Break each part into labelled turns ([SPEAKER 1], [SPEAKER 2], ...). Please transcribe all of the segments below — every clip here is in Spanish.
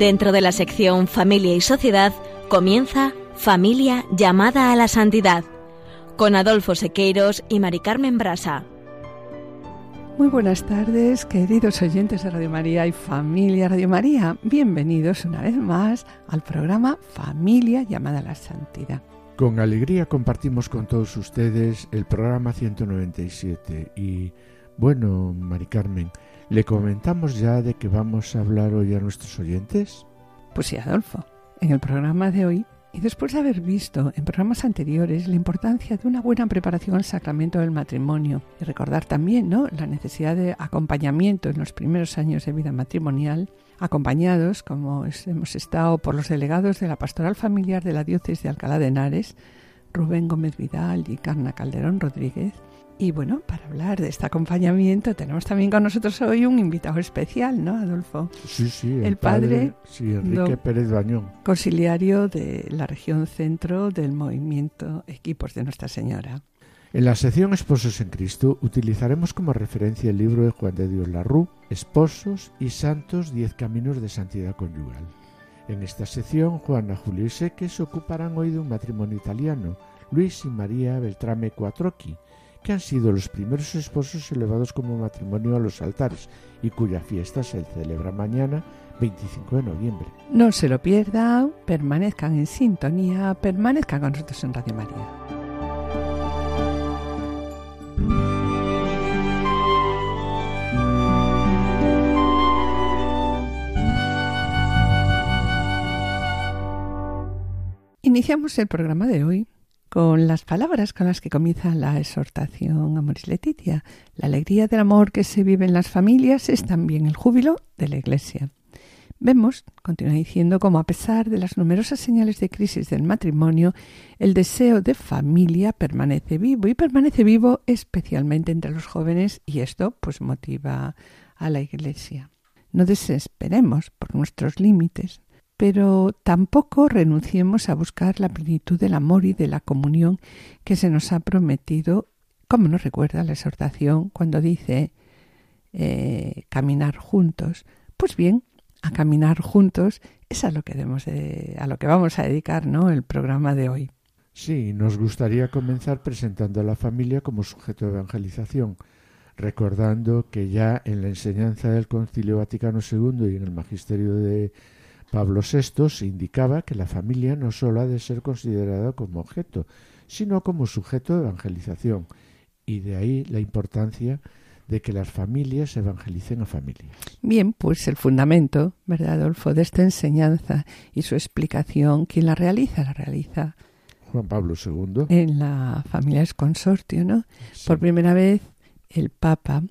[SPEAKER 1] Dentro de la sección Familia y Sociedad comienza Familia llamada a la santidad con Adolfo Sequeiros y Mari Carmen Brasa.
[SPEAKER 2] Muy buenas tardes, queridos oyentes de Radio María y familia Radio María. Bienvenidos una vez más al programa Familia llamada a la Santidad.
[SPEAKER 3] Con alegría compartimos con todos ustedes el programa 197 y bueno, Mari Carmen, ¿le comentamos ya de que vamos a hablar hoy a nuestros oyentes?
[SPEAKER 2] Pues sí, Adolfo. En el programa de hoy y después de haber visto en programas anteriores la importancia de una buena preparación al sacramento del matrimonio y recordar también ¿no? la necesidad de acompañamiento en los primeros años de vida matrimonial, acompañados, como hemos estado por los delegados de la Pastoral Familiar de la Diócesis de Alcalá de Henares, Rubén Gómez Vidal y Carna Calderón Rodríguez, y bueno, para hablar de este acompañamiento tenemos también con nosotros hoy un invitado especial, ¿no, Adolfo?
[SPEAKER 3] Sí, sí,
[SPEAKER 2] el, padre,
[SPEAKER 3] sí, Enrique Pérez Bañón.
[SPEAKER 2] Conciliario de la región centro del movimiento Equipos de Nuestra Señora.
[SPEAKER 3] En la sección Esposos en Cristo utilizaremos como referencia el libro de Juan de Dios Larru, Esposos y Santos, Diez Caminos de Santidad Conyugal. En esta sección, Juana, Julio y Seque se ocuparán hoy de un matrimonio italiano, Luis y María Beltrame Quattrocchi, que han sido los primeros esposos elevados como matrimonio a los altares y cuya fiesta se celebra mañana 25 de noviembre.
[SPEAKER 2] No se lo pierdan, permanezcan en sintonía, permanezcan con nosotros en Radio María. Iniciamos el programa de hoy con las palabras con las que comienza la exhortación Amoris Letitia. La alegría del amor que se vive en las familias es también el júbilo de la Iglesia. Vemos, continúa diciendo, como a pesar de las numerosas señales de crisis del matrimonio, el deseo de familia permanece vivo y permanece vivo especialmente entre los jóvenes y esto pues motiva a la Iglesia. No desesperemos por nuestros límites, pero tampoco renunciemos a buscar la plenitud del amor y de la comunión que se nos ha prometido, como nos recuerda la exhortación cuando dice eh, caminar juntos. Pues bien, a caminar juntos es a lo que debemos a lo que vamos a dedicar, ¿no? El programa de hoy.
[SPEAKER 3] Sí, nos gustaría comenzar presentando a la familia como sujeto de evangelización, recordando que ya en la enseñanza del Concilio Vaticano II y en el Magisterio de Pablo VI indicaba que la familia no sólo ha de ser considerada como objeto, sino como sujeto de evangelización, y de ahí la importancia de que las familias evangelicen a familias.
[SPEAKER 2] Bien, pues el fundamento, ¿verdad, Adolfo, de esta enseñanza y su explicación, ¿quién la realiza? La realiza
[SPEAKER 3] Juan Pablo II.
[SPEAKER 2] En la familia es consortio, ¿no? Por primera vez el Papa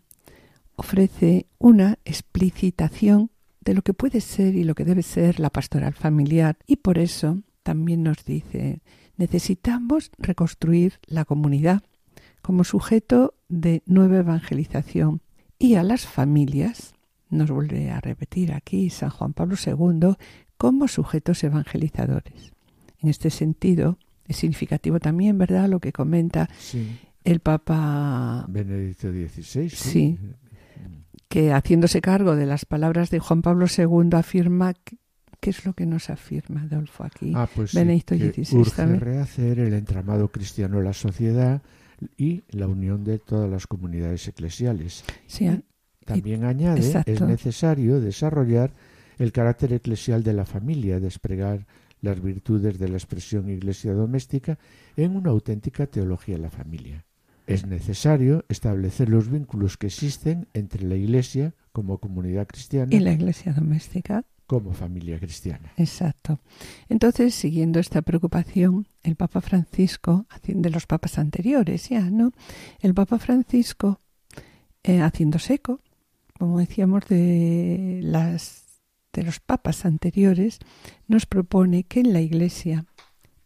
[SPEAKER 2] ofrece una explicitación de lo que puede ser y lo que debe ser la pastoral familiar y por eso también nos dice necesitamos reconstruir la comunidad como sujeto de nueva evangelización y a las familias nos vuelve a repetir aquí San Juan Pablo II como sujetos evangelizadores. En este sentido, es significativo también, ¿verdad?, lo que comenta el Papa
[SPEAKER 3] Benedicto XVI.
[SPEAKER 2] sí que haciéndose cargo de las palabras de Juan Pablo II afirma ¿Qué es lo que nos afirma Adolfo aquí?
[SPEAKER 3] Ah, pues Benedicto XVI. rehacer el entramado cristiano en la sociedad y la unión de todas las comunidades eclesiales.
[SPEAKER 2] Sí,
[SPEAKER 3] También añade, es necesario desarrollar el carácter eclesial de la familia, desplegar las virtudes de la expresión iglesia doméstica en una auténtica teología de la familia. Es necesario establecer los vínculos que existen entre la Iglesia como comunidad cristiana
[SPEAKER 2] y la Iglesia doméstica
[SPEAKER 3] como familia cristiana.
[SPEAKER 2] Exacto. Entonces, siguiendo esta preocupación, el Papa Francisco, de los papas anteriores ya, ¿no? El Papa Francisco, eh, haciendo seco, como decíamos, de las de los papas anteriores, nos propone que en la Iglesia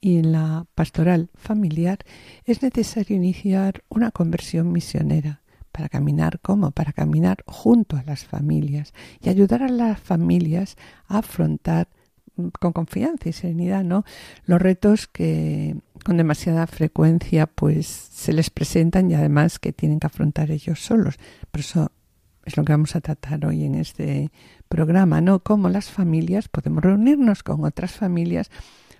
[SPEAKER 2] y en la pastoral familiar es necesario iniciar una conversión misionera para caminar como para caminar junto a las familias y ayudar a las familias a afrontar mm, con confianza y serenidad no los retos que con demasiada frecuencia pues se les presentan y además que tienen que afrontar ellos solos. Por eso es lo que vamos a tratar hoy en este programa, ¿no? Cómo las familias podemos reunirnos con otras familias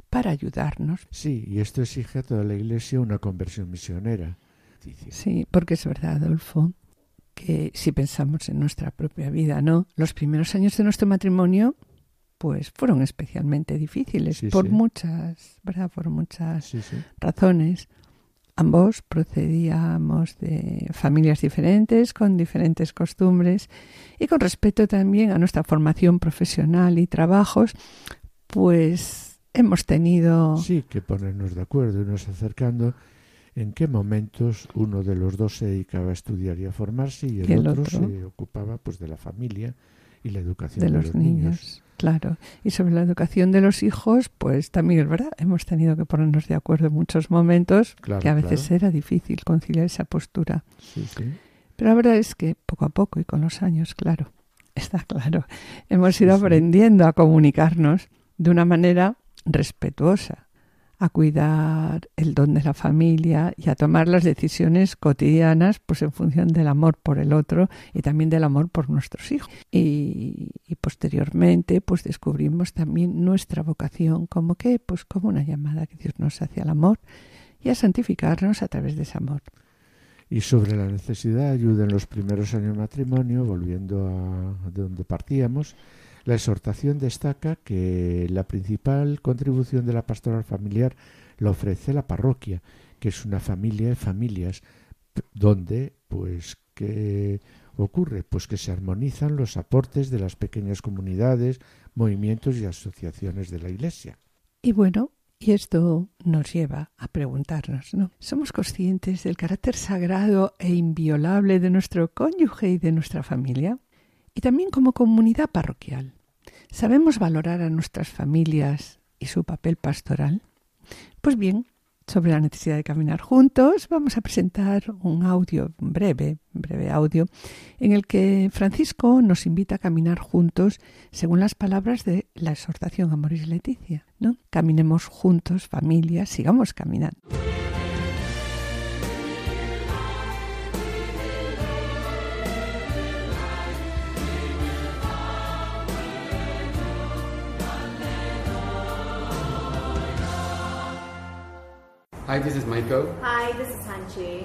[SPEAKER 2] para ayudarnos.
[SPEAKER 3] Sí, y esto exige a toda la Iglesia una conversión misionera.
[SPEAKER 2] Sí, porque es verdad, Adolfo, que si pensamos en nuestra propia vida, ¿no? Los primeros años de nuestro matrimonio pues fueron especialmente difíciles por muchas, ¿verdad? Por muchas razones. Ambos procedíamos de familias diferentes, con diferentes costumbres y con respecto también a nuestra formación profesional y trabajos, pues hemos tenido...
[SPEAKER 3] Sí, que ponernos de acuerdo y nos acercando en qué momentos uno de los dos se dedicaba a estudiar y a formarse y el, otro, se ocupaba pues de la familia y la educación de, los, niños.
[SPEAKER 2] Claro, y sobre la educación de los hijos, pues también es verdad, hemos tenido que ponernos de acuerdo en muchos momentos, que a veces era difícil conciliar esa postura.
[SPEAKER 3] Sí, sí.
[SPEAKER 2] Pero la verdad es que poco a poco y con los años, claro, está claro, hemos ido aprendiendo a comunicarnos de una manera respetuosa, a cuidar el don de la familia y a tomar las decisiones cotidianas pues en función del amor por el otro y también del amor por nuestros hijos. Y, posteriormente pues descubrimos también nuestra vocación como que pues como una llamada que Dios nos hace al amor y a santificarnos a través de ese amor.
[SPEAKER 3] Y sobre la necesidad de ayuda en los primeros años de matrimonio, volviendo a de donde partíamos, la exhortación destaca que la principal contribución de la pastoral familiar la ofrece la parroquia, que es una familia de familias donde pues que ocurre pues que se armonizan los aportes de las pequeñas comunidades, movimientos y asociaciones de la Iglesia.
[SPEAKER 2] Y bueno, y esto nos lleva a preguntarnos, ¿no? ¿Somos conscientes del carácter sagrado e inviolable de nuestro cónyuge y de nuestra familia? Y también como comunidad parroquial. ¿Sabemos valorar a nuestras familias y su papel pastoral? Pues bien, sobre la necesidad de caminar juntos, vamos a presentar un audio breve, breve audio, en el que Francisco nos invita a caminar juntos según las palabras de la exhortación a Moris Leticia, ¿no? Caminemos juntos, familias, sigamos caminando.
[SPEAKER 4] Hi, this is Michael.
[SPEAKER 5] Hi, this is Hanchi.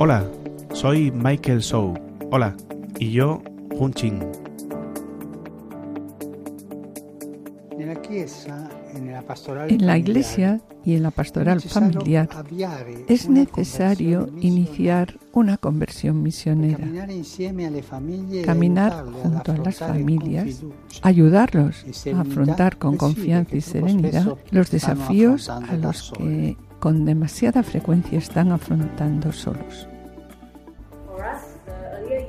[SPEAKER 6] Hola, soy Michael Sou. Hola, y yo, Hun Chin.
[SPEAKER 2] En la iglesia y en la pastoral familiar es necesario iniciar una conversión misionera, caminar junto a las familias, ayudarlos a afrontar con confianza y serenidad los desafíos a los que con demasiada frecuencia están afrontando solos.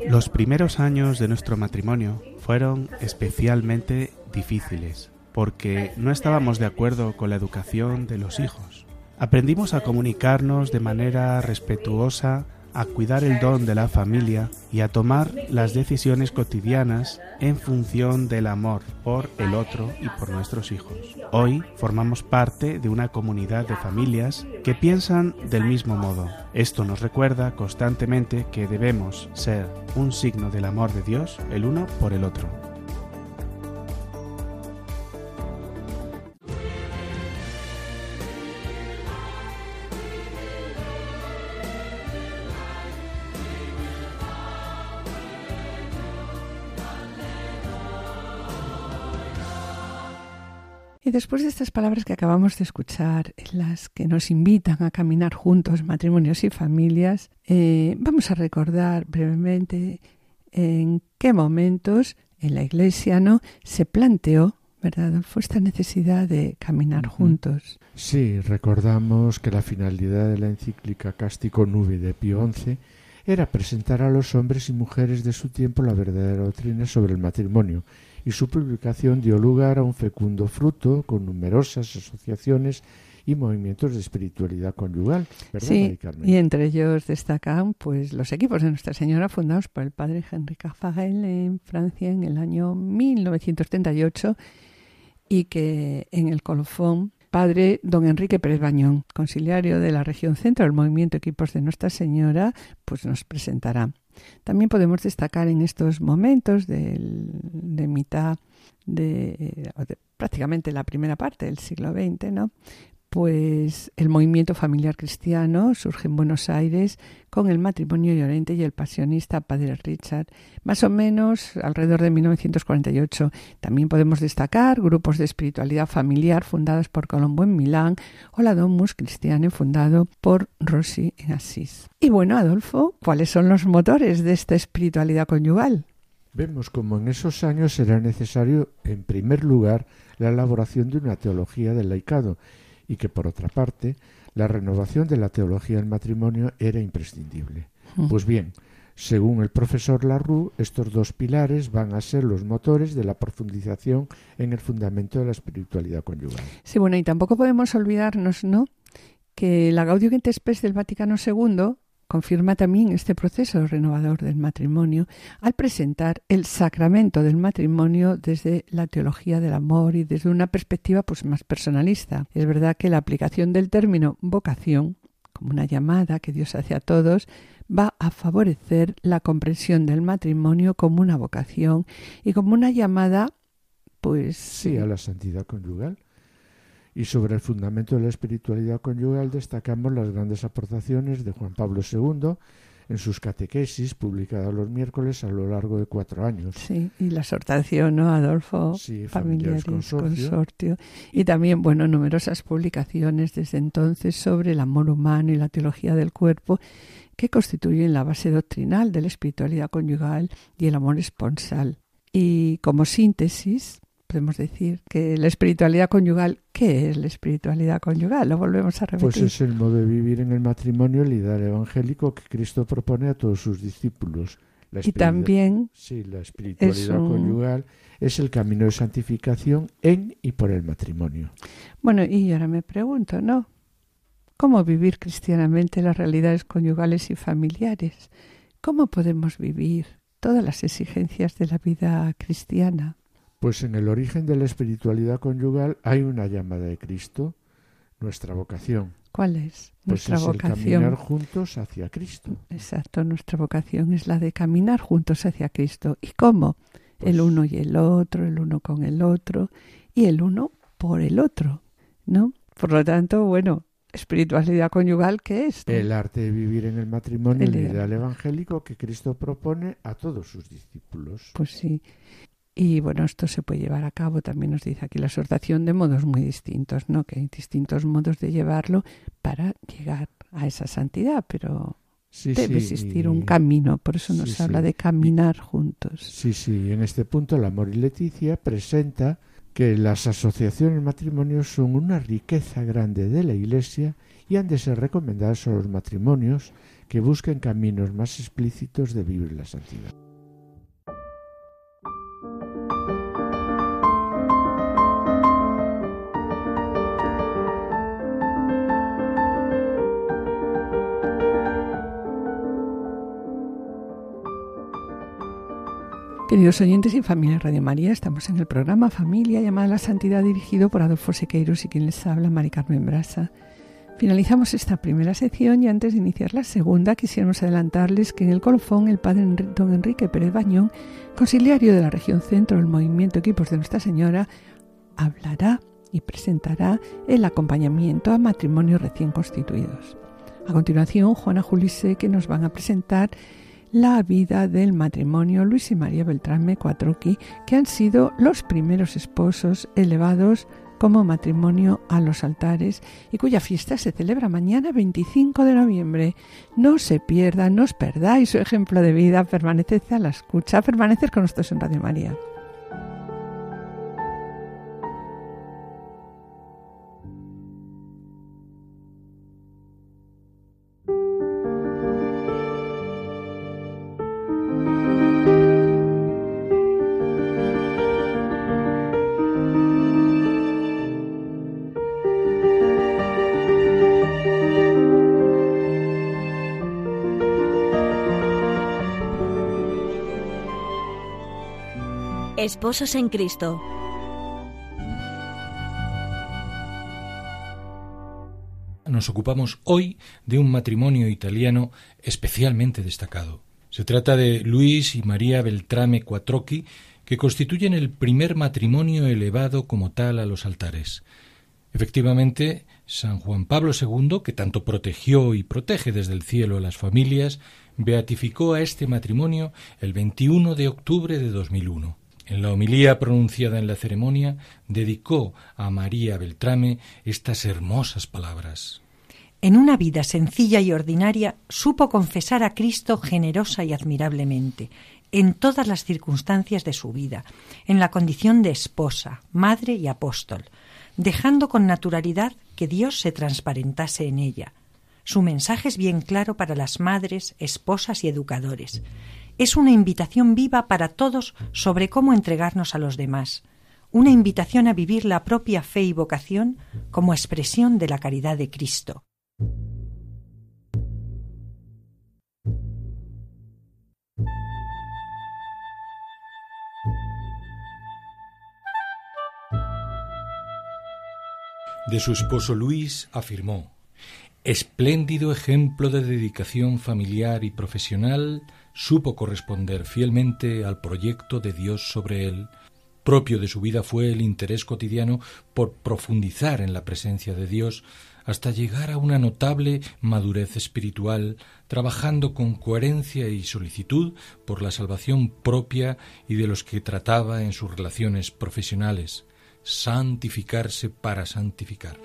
[SPEAKER 6] Los primeros años de nuestro matrimonio fueron especialmente difíciles porque no estábamos de acuerdo con la educación de los hijos. Aprendimos a comunicarnos de manera respetuosa a cuidar el don de la familia y a tomar las decisiones cotidianas en función del amor por el otro y por nuestros hijos. Hoy formamos parte de una comunidad de familias que piensan del mismo modo. Esto nos recuerda constantemente que debemos ser un signo del amor de Dios el uno por el otro.
[SPEAKER 2] Y después de estas palabras que acabamos de escuchar, en las que nos invitan a caminar juntos, matrimonios y familias, eh, vamos a recordar brevemente en qué momentos en la Iglesia no se planteó ¿verdad, Fue esta necesidad de caminar juntos?
[SPEAKER 3] Sí, recordamos que la finalidad de la encíclica Cástico Nube de Pío XI era presentar a los hombres y mujeres de su tiempo la verdadera doctrina sobre el matrimonio y su publicación dio lugar a un fecundo fruto con numerosas asociaciones y movimientos de espiritualidad conyugal.
[SPEAKER 2] sí, y entre ellos destacan pues los equipos de Nuestra Señora fundados por el padre Henri Carfagel en Francia en el año 1938 y que en el colofón padre don Enrique Pérez Bañón, conciliario de la región centro del movimiento Equipos de Nuestra Señora, pues nos presentará. También podemos destacar en estos momentos de mitad de, de, prácticamente la primera parte del siglo XX, ¿no? Pues el movimiento familiar cristiano surge en Buenos Aires con el matrimonio Llorente y el pasionista Padre Richard, más o menos alrededor de 1948. También podemos destacar grupos de espiritualidad familiar fundados por Colombo en Milán o la Domus Cristiane fundado por Rossi en Asís. Y bueno, Adolfo, ¿cuáles son los motores de esta espiritualidad conyugal?
[SPEAKER 3] Vemos como en esos años era necesario, en primer lugar, la elaboración de una teología del laicado y que por otra parte la renovación de la teología del matrimonio era imprescindible. Pues bien, según el profesor Larue, estos dos pilares van a ser los motores de la profundización en el fundamento de la espiritualidad conyugal.
[SPEAKER 2] Sí, bueno, y tampoco podemos olvidarnos, ¿no?, que la Gaudium et Spes del Vaticano II confirma también este proceso renovador del matrimonio al presentar el sacramento del matrimonio desde la teología del amor y desde una perspectiva pues más personalista. Es verdad que la aplicación del término vocación como una llamada que Dios hace a todos va a favorecer la comprensión del matrimonio como una vocación y como una llamada pues
[SPEAKER 3] sí a la santidad conyugal y sobre el fundamento de la espiritualidad conyugal destacamos las grandes aportaciones de Juan Pablo II en sus catequesis publicadas los miércoles a lo largo de cuatro años.
[SPEAKER 2] Sí, y la exhortación, ¿no, Adolfo?
[SPEAKER 3] Sí, Familiares,
[SPEAKER 2] consortio. Y también, bueno, numerosas publicaciones desde entonces sobre el amor humano y la teología del cuerpo que constituyen la base doctrinal de la espiritualidad conyugal y el amor esponsal. Y como síntesis, podemos decir que la espiritualidad conyugal, ¿qué es la espiritualidad conyugal? Lo volvemos a repetir.
[SPEAKER 3] Pues es el modo de vivir en el matrimonio, el ideal evangélico que Cristo propone a todos sus discípulos.
[SPEAKER 2] y también
[SPEAKER 3] sí, la espiritualidad conyugal es el camino de santificación en y por el matrimonio.
[SPEAKER 2] Bueno, y ahora me pregunto, ¿no? ¿Cómo vivir cristianamente las realidades conyugales y familiares? ¿Cómo podemos vivir todas las exigencias de la vida cristiana?
[SPEAKER 3] Pues en el origen de la espiritualidad conyugal hay una llamada de Cristo, nuestra vocación.
[SPEAKER 2] ¿Cuál es
[SPEAKER 3] pues
[SPEAKER 2] nuestra
[SPEAKER 3] es
[SPEAKER 2] vocación?
[SPEAKER 3] El caminar juntos hacia Cristo.
[SPEAKER 2] Exacto, nuestra vocación es la de caminar juntos hacia Cristo. ¿Y cómo? el
[SPEAKER 3] Pues
[SPEAKER 2] uno y el otro, el uno con el otro y el uno por el otro, ¿no? Por lo tanto, bueno, espiritualidad conyugal, ¿qué es?
[SPEAKER 3] El arte de vivir en el matrimonio,
[SPEAKER 2] El
[SPEAKER 3] el,
[SPEAKER 2] ideal.
[SPEAKER 3] ideal evangélico que Cristo propone a todos sus discípulos.
[SPEAKER 2] Pues sí. Y bueno, esto se puede llevar a cabo, también nos dice aquí la exhortación, de modos muy distintos, ¿no? Que hay distintos modos de llevarlo para llegar a esa santidad, pero
[SPEAKER 3] Sí,
[SPEAKER 2] debe
[SPEAKER 3] sí,
[SPEAKER 2] existir
[SPEAKER 3] y-
[SPEAKER 2] un camino, por eso nos
[SPEAKER 3] Sí,
[SPEAKER 2] habla de caminar juntos.
[SPEAKER 3] Sí, sí, en este punto el amor y Leticia presenta que las asociaciones matrimonios son una riqueza grande de la Iglesia y han de ser recomendadas a los matrimonios que busquen caminos más explícitos de vivir la santidad.
[SPEAKER 2] Queridos oyentes y familia Radio María, estamos en el programa Familia llamada a la Santidad dirigido por Adolfo Sequeiros y quien les habla, Mari Carmen Brasa. Finalizamos esta primera sección y antes de iniciar la segunda quisiéramos adelantarles que en el colofón el padre don Enrique Pérez Bañón, conciliario de la región centro del movimiento Equipos de Nuestra Señora, hablará y presentará el acompañamiento a matrimonios recién constituidos. A continuación, Juana Julise que nos van a presentar la vida del matrimonio Luis y María Beltrán Mecuatroqui, que han sido los primeros esposos elevados como matrimonio a los altares y cuya fiesta se celebra mañana 25 de noviembre. No se pierdan, no os perdáis su ejemplo de vida, permaneced a la escucha, permaneced con nosotros en Radio María.
[SPEAKER 1] Esposos en Cristo.
[SPEAKER 5] Nos ocupamos hoy de un matrimonio italiano especialmente destacado. Se trata de Luis y María Beltrame Cuatroqui, que constituyen el primer matrimonio elevado como tal a los altares. Efectivamente, San Juan Pablo II, que tanto protegió y protege desde el cielo a las familias, beatificó a este matrimonio el 21 de octubre de 2001. En la homilía pronunciada en la ceremonia, dedicó a María Beltrame estas hermosas palabras.
[SPEAKER 7] En una vida sencilla y ordinaria, supo confesar a Cristo generosa y admirablemente, en todas las circunstancias de su vida, en la condición de esposa, madre y apóstol, dejando con naturalidad que Dios se transparentase en ella. Su mensaje es bien claro para las madres, esposas y educadores. Es una invitación viva para todos sobre cómo entregarnos a los demás, una invitación a vivir la propia fe y vocación como expresión de la caridad de Cristo.
[SPEAKER 5] De su esposo Luis afirmó, espléndido ejemplo de dedicación familiar y profesional, supo corresponder fielmente al proyecto de Dios sobre él. Propio de su vida fue el interés cotidiano por profundizar en la presencia de Dios hasta llegar a una notable madurez espiritual, trabajando con coherencia y solicitud por la salvación propia y de los que trataba en sus relaciones profesionales santificarse para santificar.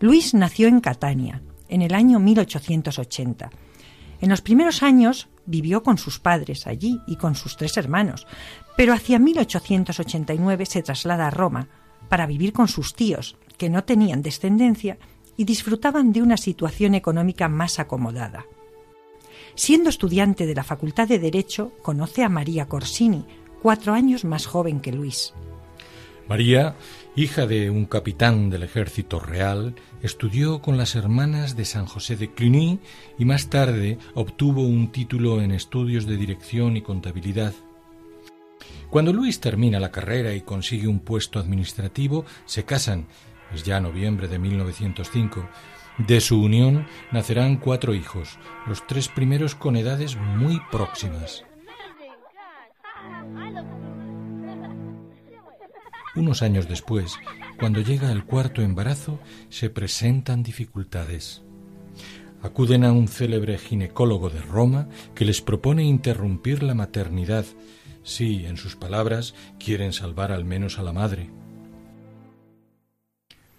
[SPEAKER 7] Luis nació en Catania en el año 1880. En los primeros años vivió con sus padres allí y con sus tres hermanos, pero hacia 1889 se traslada a Roma para vivir con sus tíos, que no tenían descendencia y disfrutaban de una situación económica más acomodada. Siendo estudiante de la Facultad de Derecho, conoce a María Corsini, cuatro años más joven que Luis.
[SPEAKER 5] María, hija de un capitán del ejército real, estudió con las hermanas de San José de Cluny y más tarde obtuvo un título en estudios de dirección y contabilidad. Cuando Luis termina la carrera y consigue un puesto administrativo, se casan, es ya noviembre de 1905, de su unión nacerán cuatro hijos, los tres primeros con edades muy próximas. Unos años después, cuando llega el cuarto embarazo, se presentan dificultades. Acuden a un célebre ginecólogo de Roma que les propone interrumpir la maternidad si, en sus palabras, quieren salvar al menos a la madre.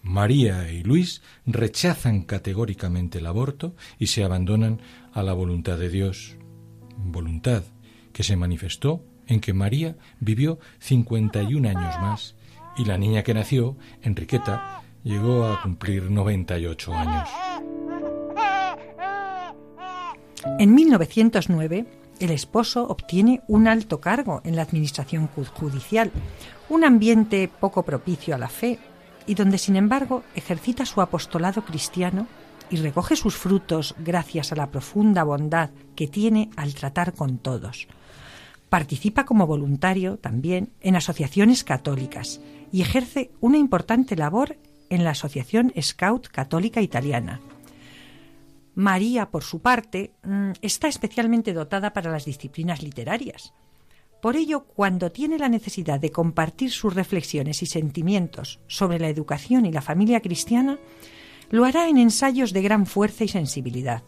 [SPEAKER 5] María y Luis rechazan categóricamente el aborto y se abandonan a la voluntad de Dios, voluntad que se manifestó en que María vivió 51 años más y la niña que nació, Enriqueta, llegó a cumplir 98 años.
[SPEAKER 7] En 1909, el esposo obtiene un alto cargo en la administración judicial, un ambiente poco propicio a la fe y donde sin embargo ejercita su apostolado cristiano y recoge sus frutos gracias a la profunda bondad que tiene al tratar con todos. Participa como voluntario también en asociaciones católicas y ejerce una importante labor en la Asociación Scout Católica Italiana. María, por su parte, mm, está especialmente dotada para las disciplinas literarias. Por ello, cuando tiene la necesidad de compartir sus reflexiones y sentimientos sobre la educación y la familia cristiana, lo hará en ensayos de gran fuerza y sensibilidad.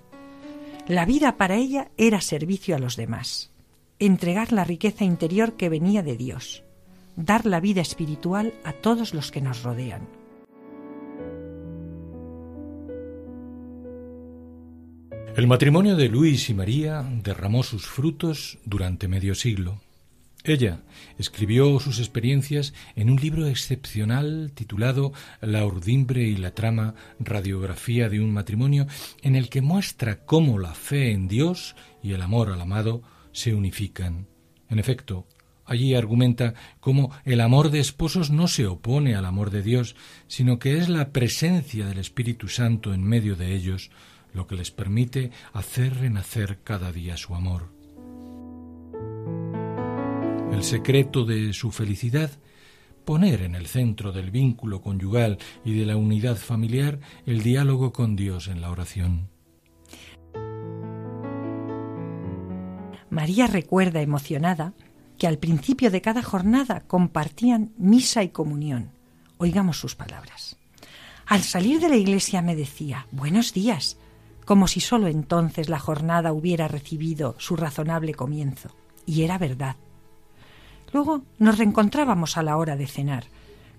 [SPEAKER 7] La vida para ella era servicio a los demás, entregar la riqueza interior que venía de Dios, dar la vida espiritual a todos los que nos rodean.
[SPEAKER 5] El matrimonio de Luis y María derramó sus frutos durante medio siglo. Ella escribió sus experiencias en un libro excepcional titulado La urdimbre y la trama, radiografía de un matrimonio, en el que muestra cómo la fe en Dios y el amor al amado se unifican. En efecto, allí argumenta cómo el amor de esposos no se opone al amor de Dios, sino que es la presencia del Espíritu Santo en medio de ellos lo que les permite hacer renacer cada día su amor. El secreto de su felicidad poner en el centro del vínculo conyugal y de la unidad familiar el diálogo con Dios en la oración.
[SPEAKER 7] María recuerda emocionada que al principio de cada jornada compartían misa y comunión. Oigamos sus palabras. Al salir de la iglesia me decía, buenos días, como si sólo entonces la jornada hubiera recibido su razonable comienzo. Y era verdad. Luego nos reencontrábamos a la hora de cenar.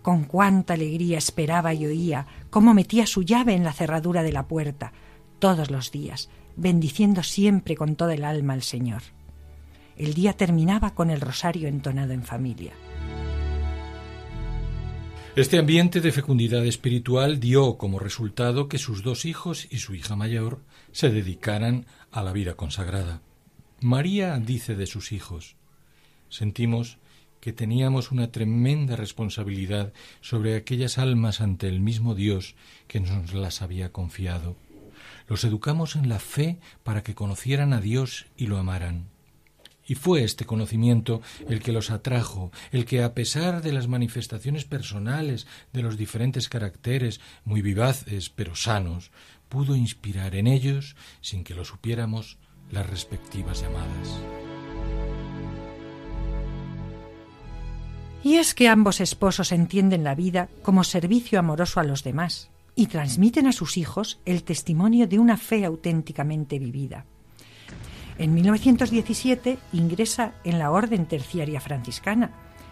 [SPEAKER 7] Con cuánta alegría esperaba y oía cómo metía su llave en la cerradura de la puerta, todos los días, bendiciendo siempre con toda el alma al Señor. El día terminaba con el rosario entonado en familia.
[SPEAKER 5] Este ambiente de fecundidad espiritual dio como resultado que sus dos hijos y su hija mayor se dedicaran a la vida consagrada. María dice de sus hijos, sentimos que teníamos una tremenda responsabilidad sobre aquellas almas ante el mismo Dios que nos las había confiado. Los educamos en la fe para que conocieran a Dios y lo amaran. Y fue este conocimiento el que los atrajo, el que a pesar de las manifestaciones personales de los diferentes caracteres, muy vivaces pero sanos, pudo inspirar en ellos, sin que lo supiéramos, las respectivas llamadas.
[SPEAKER 7] Y es que ambos esposos entienden la vida como servicio amoroso a los demás y transmiten a sus hijos el testimonio de una fe auténticamente vivida. En 1917 ingresa en la Orden Terciaria Franciscana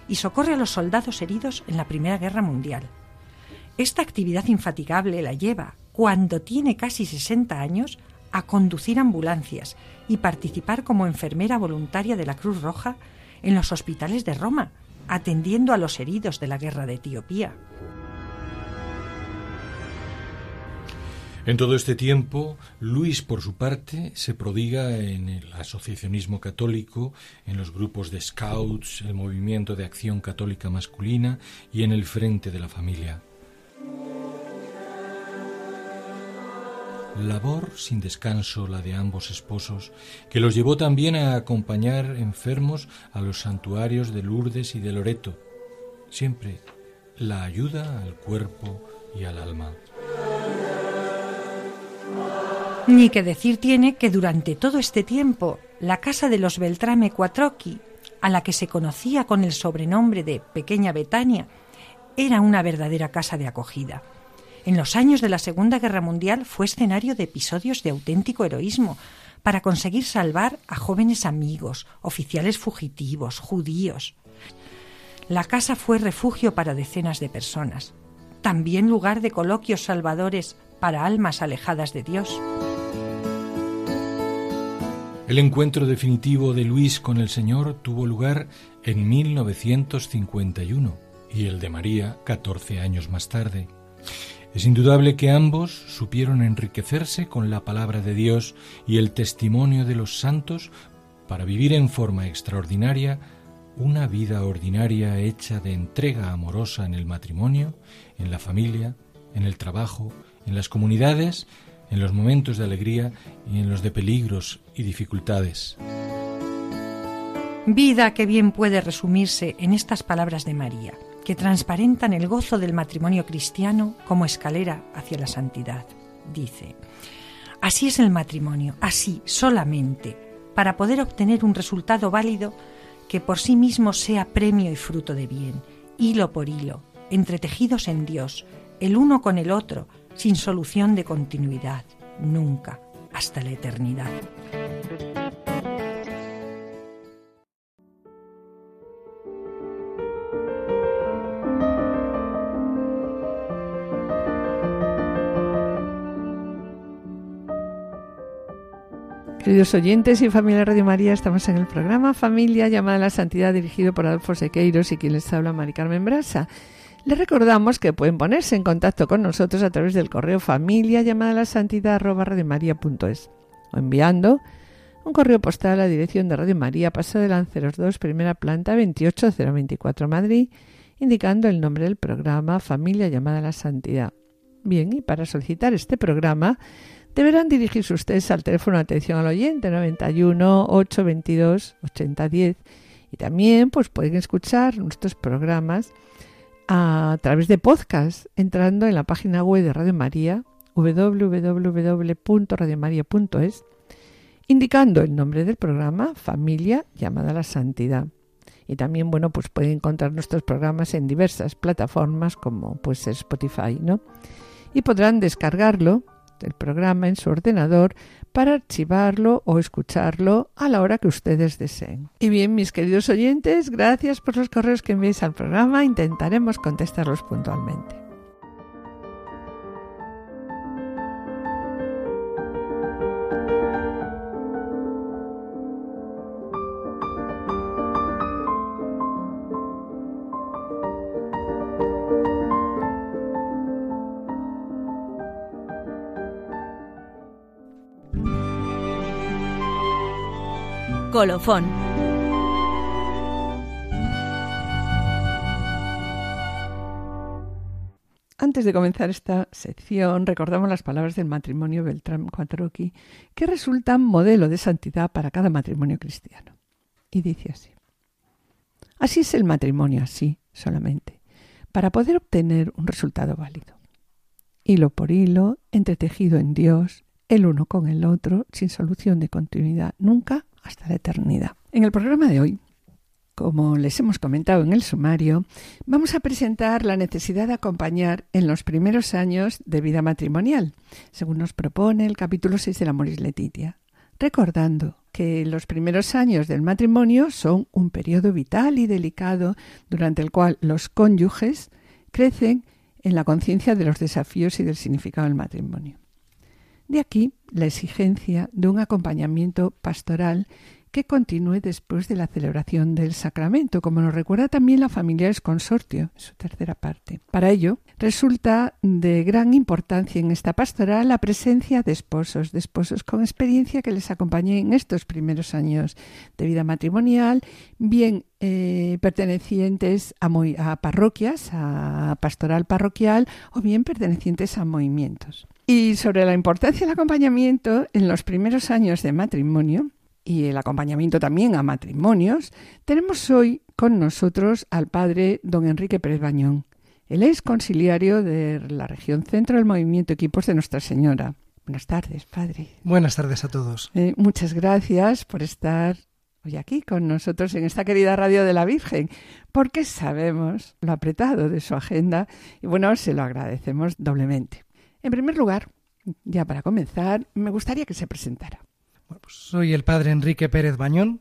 [SPEAKER 7] y socorre a los soldados heridos en la Primera Guerra Mundial. Esta actividad infatigable la lleva, cuando tiene casi 60 años, a conducir ambulancias y participar como enfermera voluntaria de la Cruz Roja en los hospitales de Roma, atendiendo a los heridos de la guerra de Etiopía.
[SPEAKER 5] En todo este tiempo, Luis, por su parte, se prodiga en el asociacionismo católico, en los grupos de scouts, el movimiento de acción católica masculina y en el frente de la familia. Labor sin descanso la de ambos esposos, que los llevó también a acompañar enfermos a los santuarios de Lourdes y de Loreto. Siempre la ayuda al cuerpo y al alma.
[SPEAKER 7] Ni que decir tiene que durante todo este tiempo la casa de los Beltrame Quattrocchi, a la que se conocía con el sobrenombre de Pequeña Betania, era una verdadera casa de acogida. En los años de la Segunda Guerra Mundial fue escenario de episodios de auténtico heroísmo para conseguir salvar a jóvenes amigos, oficiales fugitivos, judíos. La casa fue refugio para decenas de personas, también lugar de coloquios salvadores para almas alejadas de Dios.
[SPEAKER 5] El encuentro definitivo de Luis con el Señor tuvo lugar en 1951 y el de María 14 años más tarde. Es indudable que ambos supieron enriquecerse con la palabra de Dios y el testimonio de los santos para vivir en forma extraordinaria una vida ordinaria hecha de entrega amorosa en el matrimonio, en la familia, en el trabajo, en las comunidades en los momentos de alegría y en los de peligros y dificultades.
[SPEAKER 7] Vida que bien puede resumirse en estas palabras de María, que transparentan el gozo del matrimonio cristiano como escalera hacia la santidad. Dice, así es el matrimonio, así solamente, para poder obtener un resultado válido que por sí mismo sea premio y fruto de bien, hilo por hilo, entretejidos en Dios, el uno con el otro, sin solución de continuidad, nunca, hasta la eternidad.
[SPEAKER 2] Queridos oyentes y familia Radio María, estamos en el programa Familia llamada a la Santidad dirigido por Adolfo Sequeiros y quien les habla Mari Carmen Brasa. Les recordamos que pueden ponerse en contacto con nosotros a través del correo familia llamada la santidad arroba o enviando un correo postal a la dirección de Radio María, Paso de Lanceros 2, primera planta 28024 Madrid, indicando el nombre del programa Familia llamada la Santidad. Bien, y para solicitar este programa deberán dirigirse ustedes al teléfono de atención al oyente 91 822 8010 y también pues pueden escuchar nuestros programas a través de podcast, entrando en la página web de Radio María, www.radiomaria.es, indicando el nombre del programa Familia llamada a la Santidad. Y también, bueno, pues pueden encontrar nuestros programas en diversas plataformas como pues Spotify, ¿no? Y podrán descargarlo, el programa, en su ordenador para archivarlo o escucharlo a la hora que ustedes deseen. Y bien, mis queridos oyentes, gracias por los correos que enviéis al programa. Intentaremos contestarlos puntualmente.
[SPEAKER 1] Colofón.
[SPEAKER 2] Antes de comenzar esta sección, recordamos las palabras del matrimonio Beltrán Cuatroqui, que resultan modelo de santidad para cada matrimonio cristiano. Y dice así: Así es el matrimonio, así solamente, para poder obtener un resultado válido. Hilo por hilo, entretejido en Dios, el uno con el otro, sin solución de continuidad nunca hasta la eternidad. En el programa de hoy, como les hemos comentado en el sumario, vamos a presentar la necesidad de acompañar en los primeros años de vida matrimonial, según nos propone el capítulo 6 de la Moris Letitia, recordando que los primeros años del matrimonio son un periodo vital y delicado durante el cual los cónyuges crecen en la conciencia de los desafíos y del significado del matrimonio. De aquí la exigencia de un acompañamiento pastoral que continúe después de la celebración del sacramento, como nos recuerda también la Familiares Consortio, en su tercera parte. Para ello, resulta de gran importancia en esta pastoral la presencia de esposos, de esposos con experiencia que les acompañen en estos primeros años de vida matrimonial, bien eh, pertenecientes a, a parroquias, a pastoral parroquial, o bien pertenecientes a movimientos. Y sobre la importancia del acompañamiento en los primeros años de matrimonio y el acompañamiento también a matrimonios, tenemos hoy con nosotros al padre don Enrique Pérez Bañón. Él es conciliario de la región centro del movimiento Equipos de Nuestra Señora. Buenas tardes, padre.
[SPEAKER 8] Buenas tardes a todos.
[SPEAKER 2] Eh, muchas gracias por estar hoy aquí con nosotros en esta querida radio de la Virgen, porque sabemos lo apretado de su agenda y bueno, se lo agradecemos doblemente. En primer lugar, ya para comenzar, me gustaría que se presentara.
[SPEAKER 8] Pues soy el padre Enrique Pérez Bañón,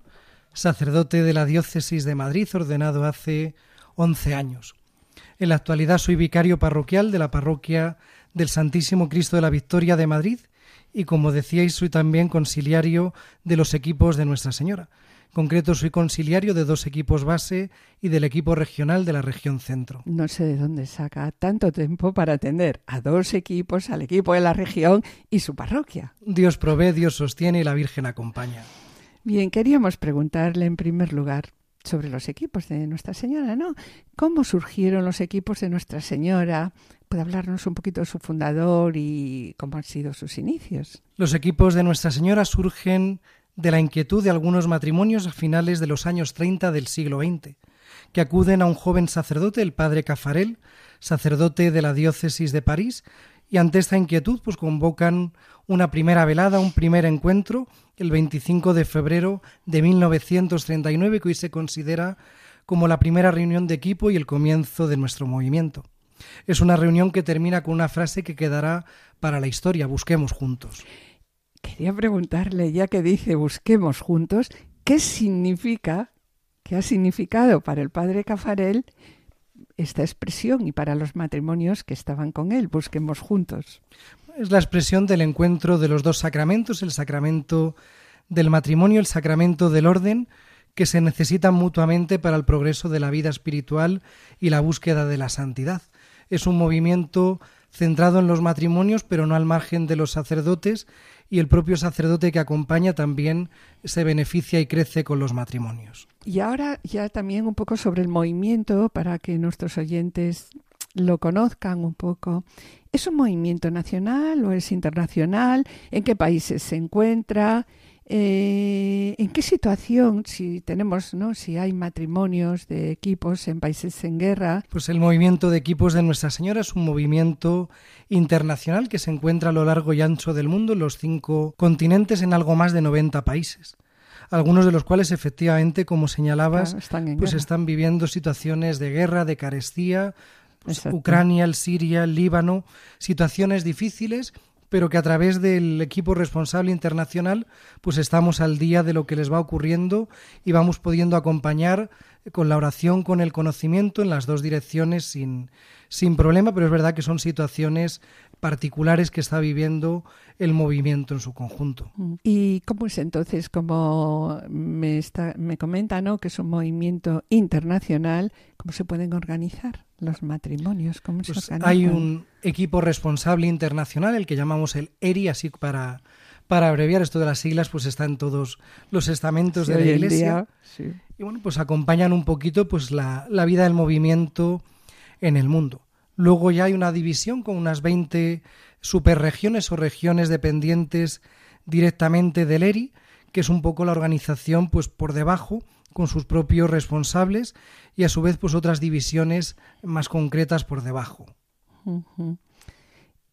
[SPEAKER 8] sacerdote de la diócesis de Madrid, ordenado hace 11 años. En la actualidad soy vicario parroquial de la parroquia del Santísimo Cristo de la Victoria de Madrid y, como decíais, soy también conciliario de los equipos de Nuestra Señora concreto soy conciliario de dos equipos base y del equipo regional de la región centro.
[SPEAKER 2] No sé de dónde saca tanto tiempo para atender a dos equipos, al equipo de la región y su parroquia.
[SPEAKER 8] Dios provee, Dios sostiene y la Virgen acompaña.
[SPEAKER 2] Bien, queríamos preguntarle en primer lugar sobre los equipos de Nuestra Señora, ¿no? ¿Cómo surgieron los equipos de Nuestra Señora? ¿Puede hablarnos un poquito de su fundador y cómo han sido sus inicios?
[SPEAKER 8] Los equipos de Nuestra Señora surgen de la inquietud de algunos matrimonios a finales de los años 30 del siglo XX, que acuden a un joven sacerdote, el padre Cafarel, sacerdote de la diócesis de París, y ante esta inquietud pues convocan una primera velada, un primer encuentro, el 25 de febrero de 1939, que hoy se considera como la primera reunión de equipo y el comienzo de nuestro movimiento. Es una reunión que termina con una frase que quedará para la historia, busquemos juntos.
[SPEAKER 2] Quería preguntarle, ya que dice busquemos juntos, ¿qué significa, qué ha significado para el padre Cafarel esta expresión y para los matrimonios que estaban con él, busquemos juntos?
[SPEAKER 8] Es la expresión del encuentro de los dos sacramentos, el sacramento del matrimonio, el sacramento del orden, que se necesitan mutuamente para el progreso de la vida espiritual y la búsqueda de la santidad. Es un movimiento centrado en los matrimonios, pero no al margen de los sacerdotes, y el propio sacerdote que acompaña también se beneficia y crece con los matrimonios.
[SPEAKER 2] Y ahora ya también un poco sobre el movimiento para que nuestros oyentes lo conozcan un poco. ¿Es un movimiento nacional o es internacional? ¿En qué países se encuentra? Eh, ¿En qué situación, si tenemos, ¿no? si hay matrimonios de equipos en países en guerra?
[SPEAKER 8] Pues el movimiento de equipos de Nuestra Señora es un movimiento internacional que se encuentra a lo largo y ancho del mundo, en los cinco continentes, en algo más de 90 países. Algunos de los cuales, efectivamente, como señalabas,
[SPEAKER 2] están
[SPEAKER 8] pues están viviendo situaciones de guerra, de carestía, pues Ucrania, el Siria, el Líbano, situaciones difíciles pero que a través del equipo responsable internacional pues estamos al día de lo que les va ocurriendo y vamos pudiendo acompañar con la oración, con el conocimiento en las dos direcciones sin, sin problema, pero es verdad que son situaciones particulares que está viviendo el movimiento en su conjunto.
[SPEAKER 2] Mm. ¿Y cómo es entonces, como me, está, me comenta, ¿no? que es un movimiento internacional, cómo se pueden organizar los matrimonios? ¿Cómo se
[SPEAKER 8] pues hay un equipo responsable internacional, el que llamamos el ERI, así para, para abreviar esto de las siglas, pues está en todos los estamentos de la Iglesia. Y bueno, pues acompañan un poquito pues la, la vida del movimiento en el mundo. Luego ya hay una división con unas 20 superregiones o regiones dependientes directamente del ERI, que es un poco la organización pues por debajo con sus propios responsables y a su vez pues otras divisiones más concretas por debajo.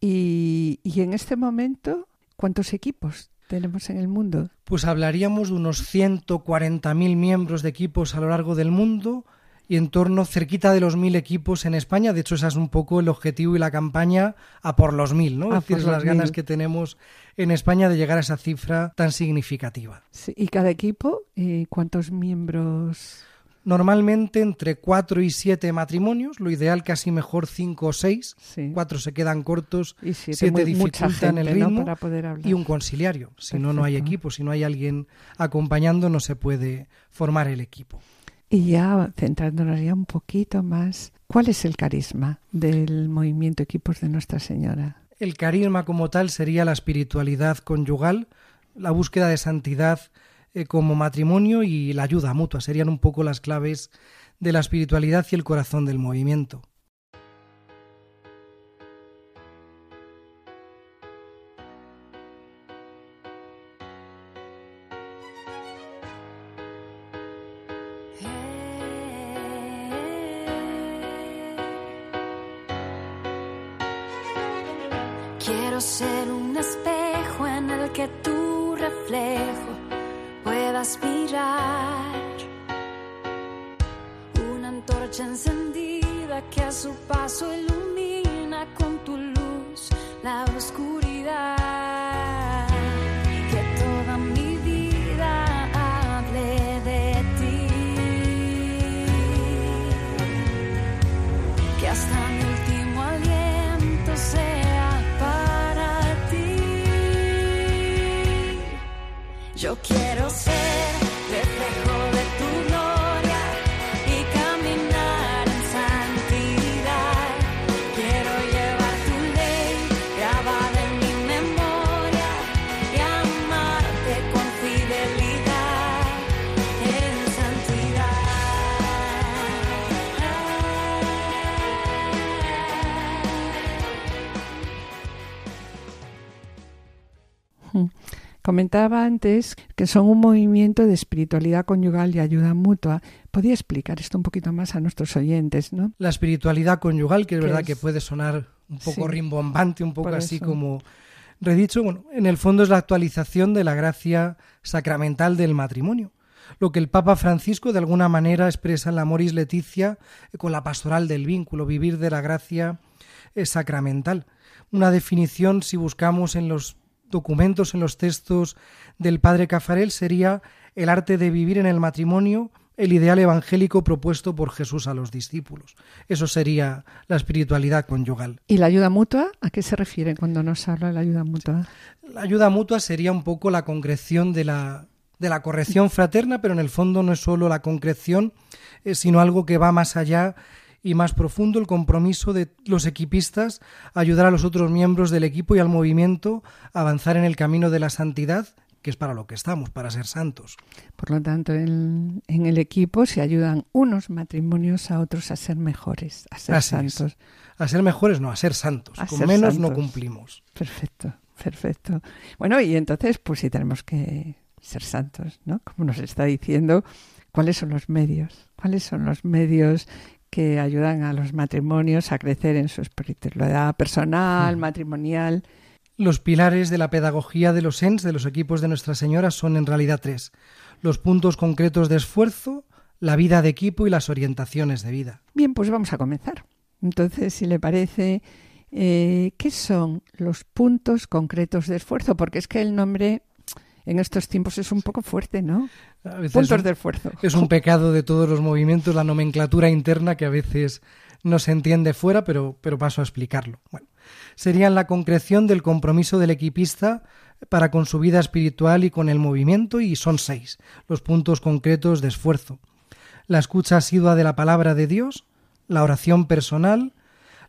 [SPEAKER 2] y, y en este momento, ¿cuántos equipos tenemos en el mundo?
[SPEAKER 8] Pues hablaríamos de unos 140.000 miembros de equipos a lo largo del mundo, y en torno cerquita de los mil equipos en España. De hecho, ese es un poco el objetivo y la campaña a por los mil, ¿no? es decir, las ganas que tenemos en España de llegar a esa cifra tan significativa.
[SPEAKER 2] ¿Y cada equipo? ¿Y cuántos miembros?
[SPEAKER 8] Normalmente entre cuatro y siete matrimonios, lo ideal casi mejor cinco o seis. Cuatro se quedan cortos, y siete, dificultan el ritmo
[SPEAKER 2] Para poder hablar.
[SPEAKER 8] y un conciliario. Si no, no hay equipo. Si no hay alguien acompañando, no se puede formar el equipo.
[SPEAKER 2] Y ya centrándonos ya un poquito más, ¿cuál es el carisma del movimiento Equipos de Nuestra Señora?
[SPEAKER 8] El carisma como tal sería la espiritualidad conyugal, la búsqueda de santidad eh, como matrimonio y la ayuda mutua. Serían un poco las claves de la espiritualidad y el corazón del movimiento.
[SPEAKER 9] Quiero ser un espejo en el que tu reflejo pueda aspirar. Una antorcha encendida que a su paso ilumina con tu luz la oscuridad. Quiero ser
[SPEAKER 2] Comentaba antes que son un movimiento de espiritualidad conyugal y ayuda mutua. ¿Podría explicar esto un poquito más a nuestros oyentes, no?
[SPEAKER 8] La espiritualidad conyugal, que es
[SPEAKER 2] ¿Qué
[SPEAKER 8] verdad
[SPEAKER 2] es?
[SPEAKER 8] que puede sonar un poco
[SPEAKER 2] Sí.
[SPEAKER 8] rimbombante, un poco así
[SPEAKER 2] eso.
[SPEAKER 8] como redicho, bueno, en el fondo es la actualización de la gracia sacramental del matrimonio. Lo que el Papa Francisco de alguna manera expresa en la Moris Leticia con la pastoral del vínculo, vivir de la gracia eh, sacramental. Una definición, si buscamos en los documentos, en los textos del padre Cafarel, sería el arte de vivir en el matrimonio el ideal evangélico propuesto por Jesús a los discípulos. Eso sería la espiritualidad conyugal.
[SPEAKER 2] ¿Y la ayuda mutua? ¿A qué se refiere cuando nos habla de la ayuda mutua?
[SPEAKER 8] La ayuda mutua sería un poco la concreción de la, de la corrección fraterna, pero en el fondo no es solo la concreción, eh, sino algo que va más allá y más profundo, el compromiso de los equipistas a ayudar a los otros miembros del equipo y al movimiento a avanzar en el camino de la santidad, que es para lo que estamos, para ser santos.
[SPEAKER 2] Por lo tanto, en, en el equipo se ayudan unos matrimonios a otros a ser mejores, a ser
[SPEAKER 8] Así es.
[SPEAKER 2] santos.
[SPEAKER 8] A ser mejores, no, a ser santos.
[SPEAKER 2] A
[SPEAKER 8] Con
[SPEAKER 2] ser
[SPEAKER 8] menos no cumplimos.
[SPEAKER 2] Perfecto, perfecto. Bueno, y entonces, pues sí tenemos que ser santos, ¿no? Como nos está diciendo, cuáles son los medios, cuáles son los medios que ayudan a los matrimonios a crecer en su espiritualidad personal, matrimonial.
[SPEAKER 8] Los pilares de la pedagogía de los ENS, de los equipos de Nuestra Señora, son en realidad tres. Los puntos concretos de esfuerzo, la vida de equipo y las orientaciones de vida.
[SPEAKER 2] Bien, pues vamos a comenzar. Entonces, si le parece, eh, ¿qué son los puntos concretos de esfuerzo? Porque es que el nombre en estos tiempos es un poco fuerte, ¿no? Puntos de esfuerzo.
[SPEAKER 8] Es un pecado de todos los movimientos, la nomenclatura interna que a veces no se entiende fuera, pero, pero paso a explicarlo. Bueno, serían la concreción del compromiso del equipista para con su vida espiritual y con el movimiento, y son seis los puntos concretos de esfuerzo. La escucha asidua de la palabra de Dios, la oración personal,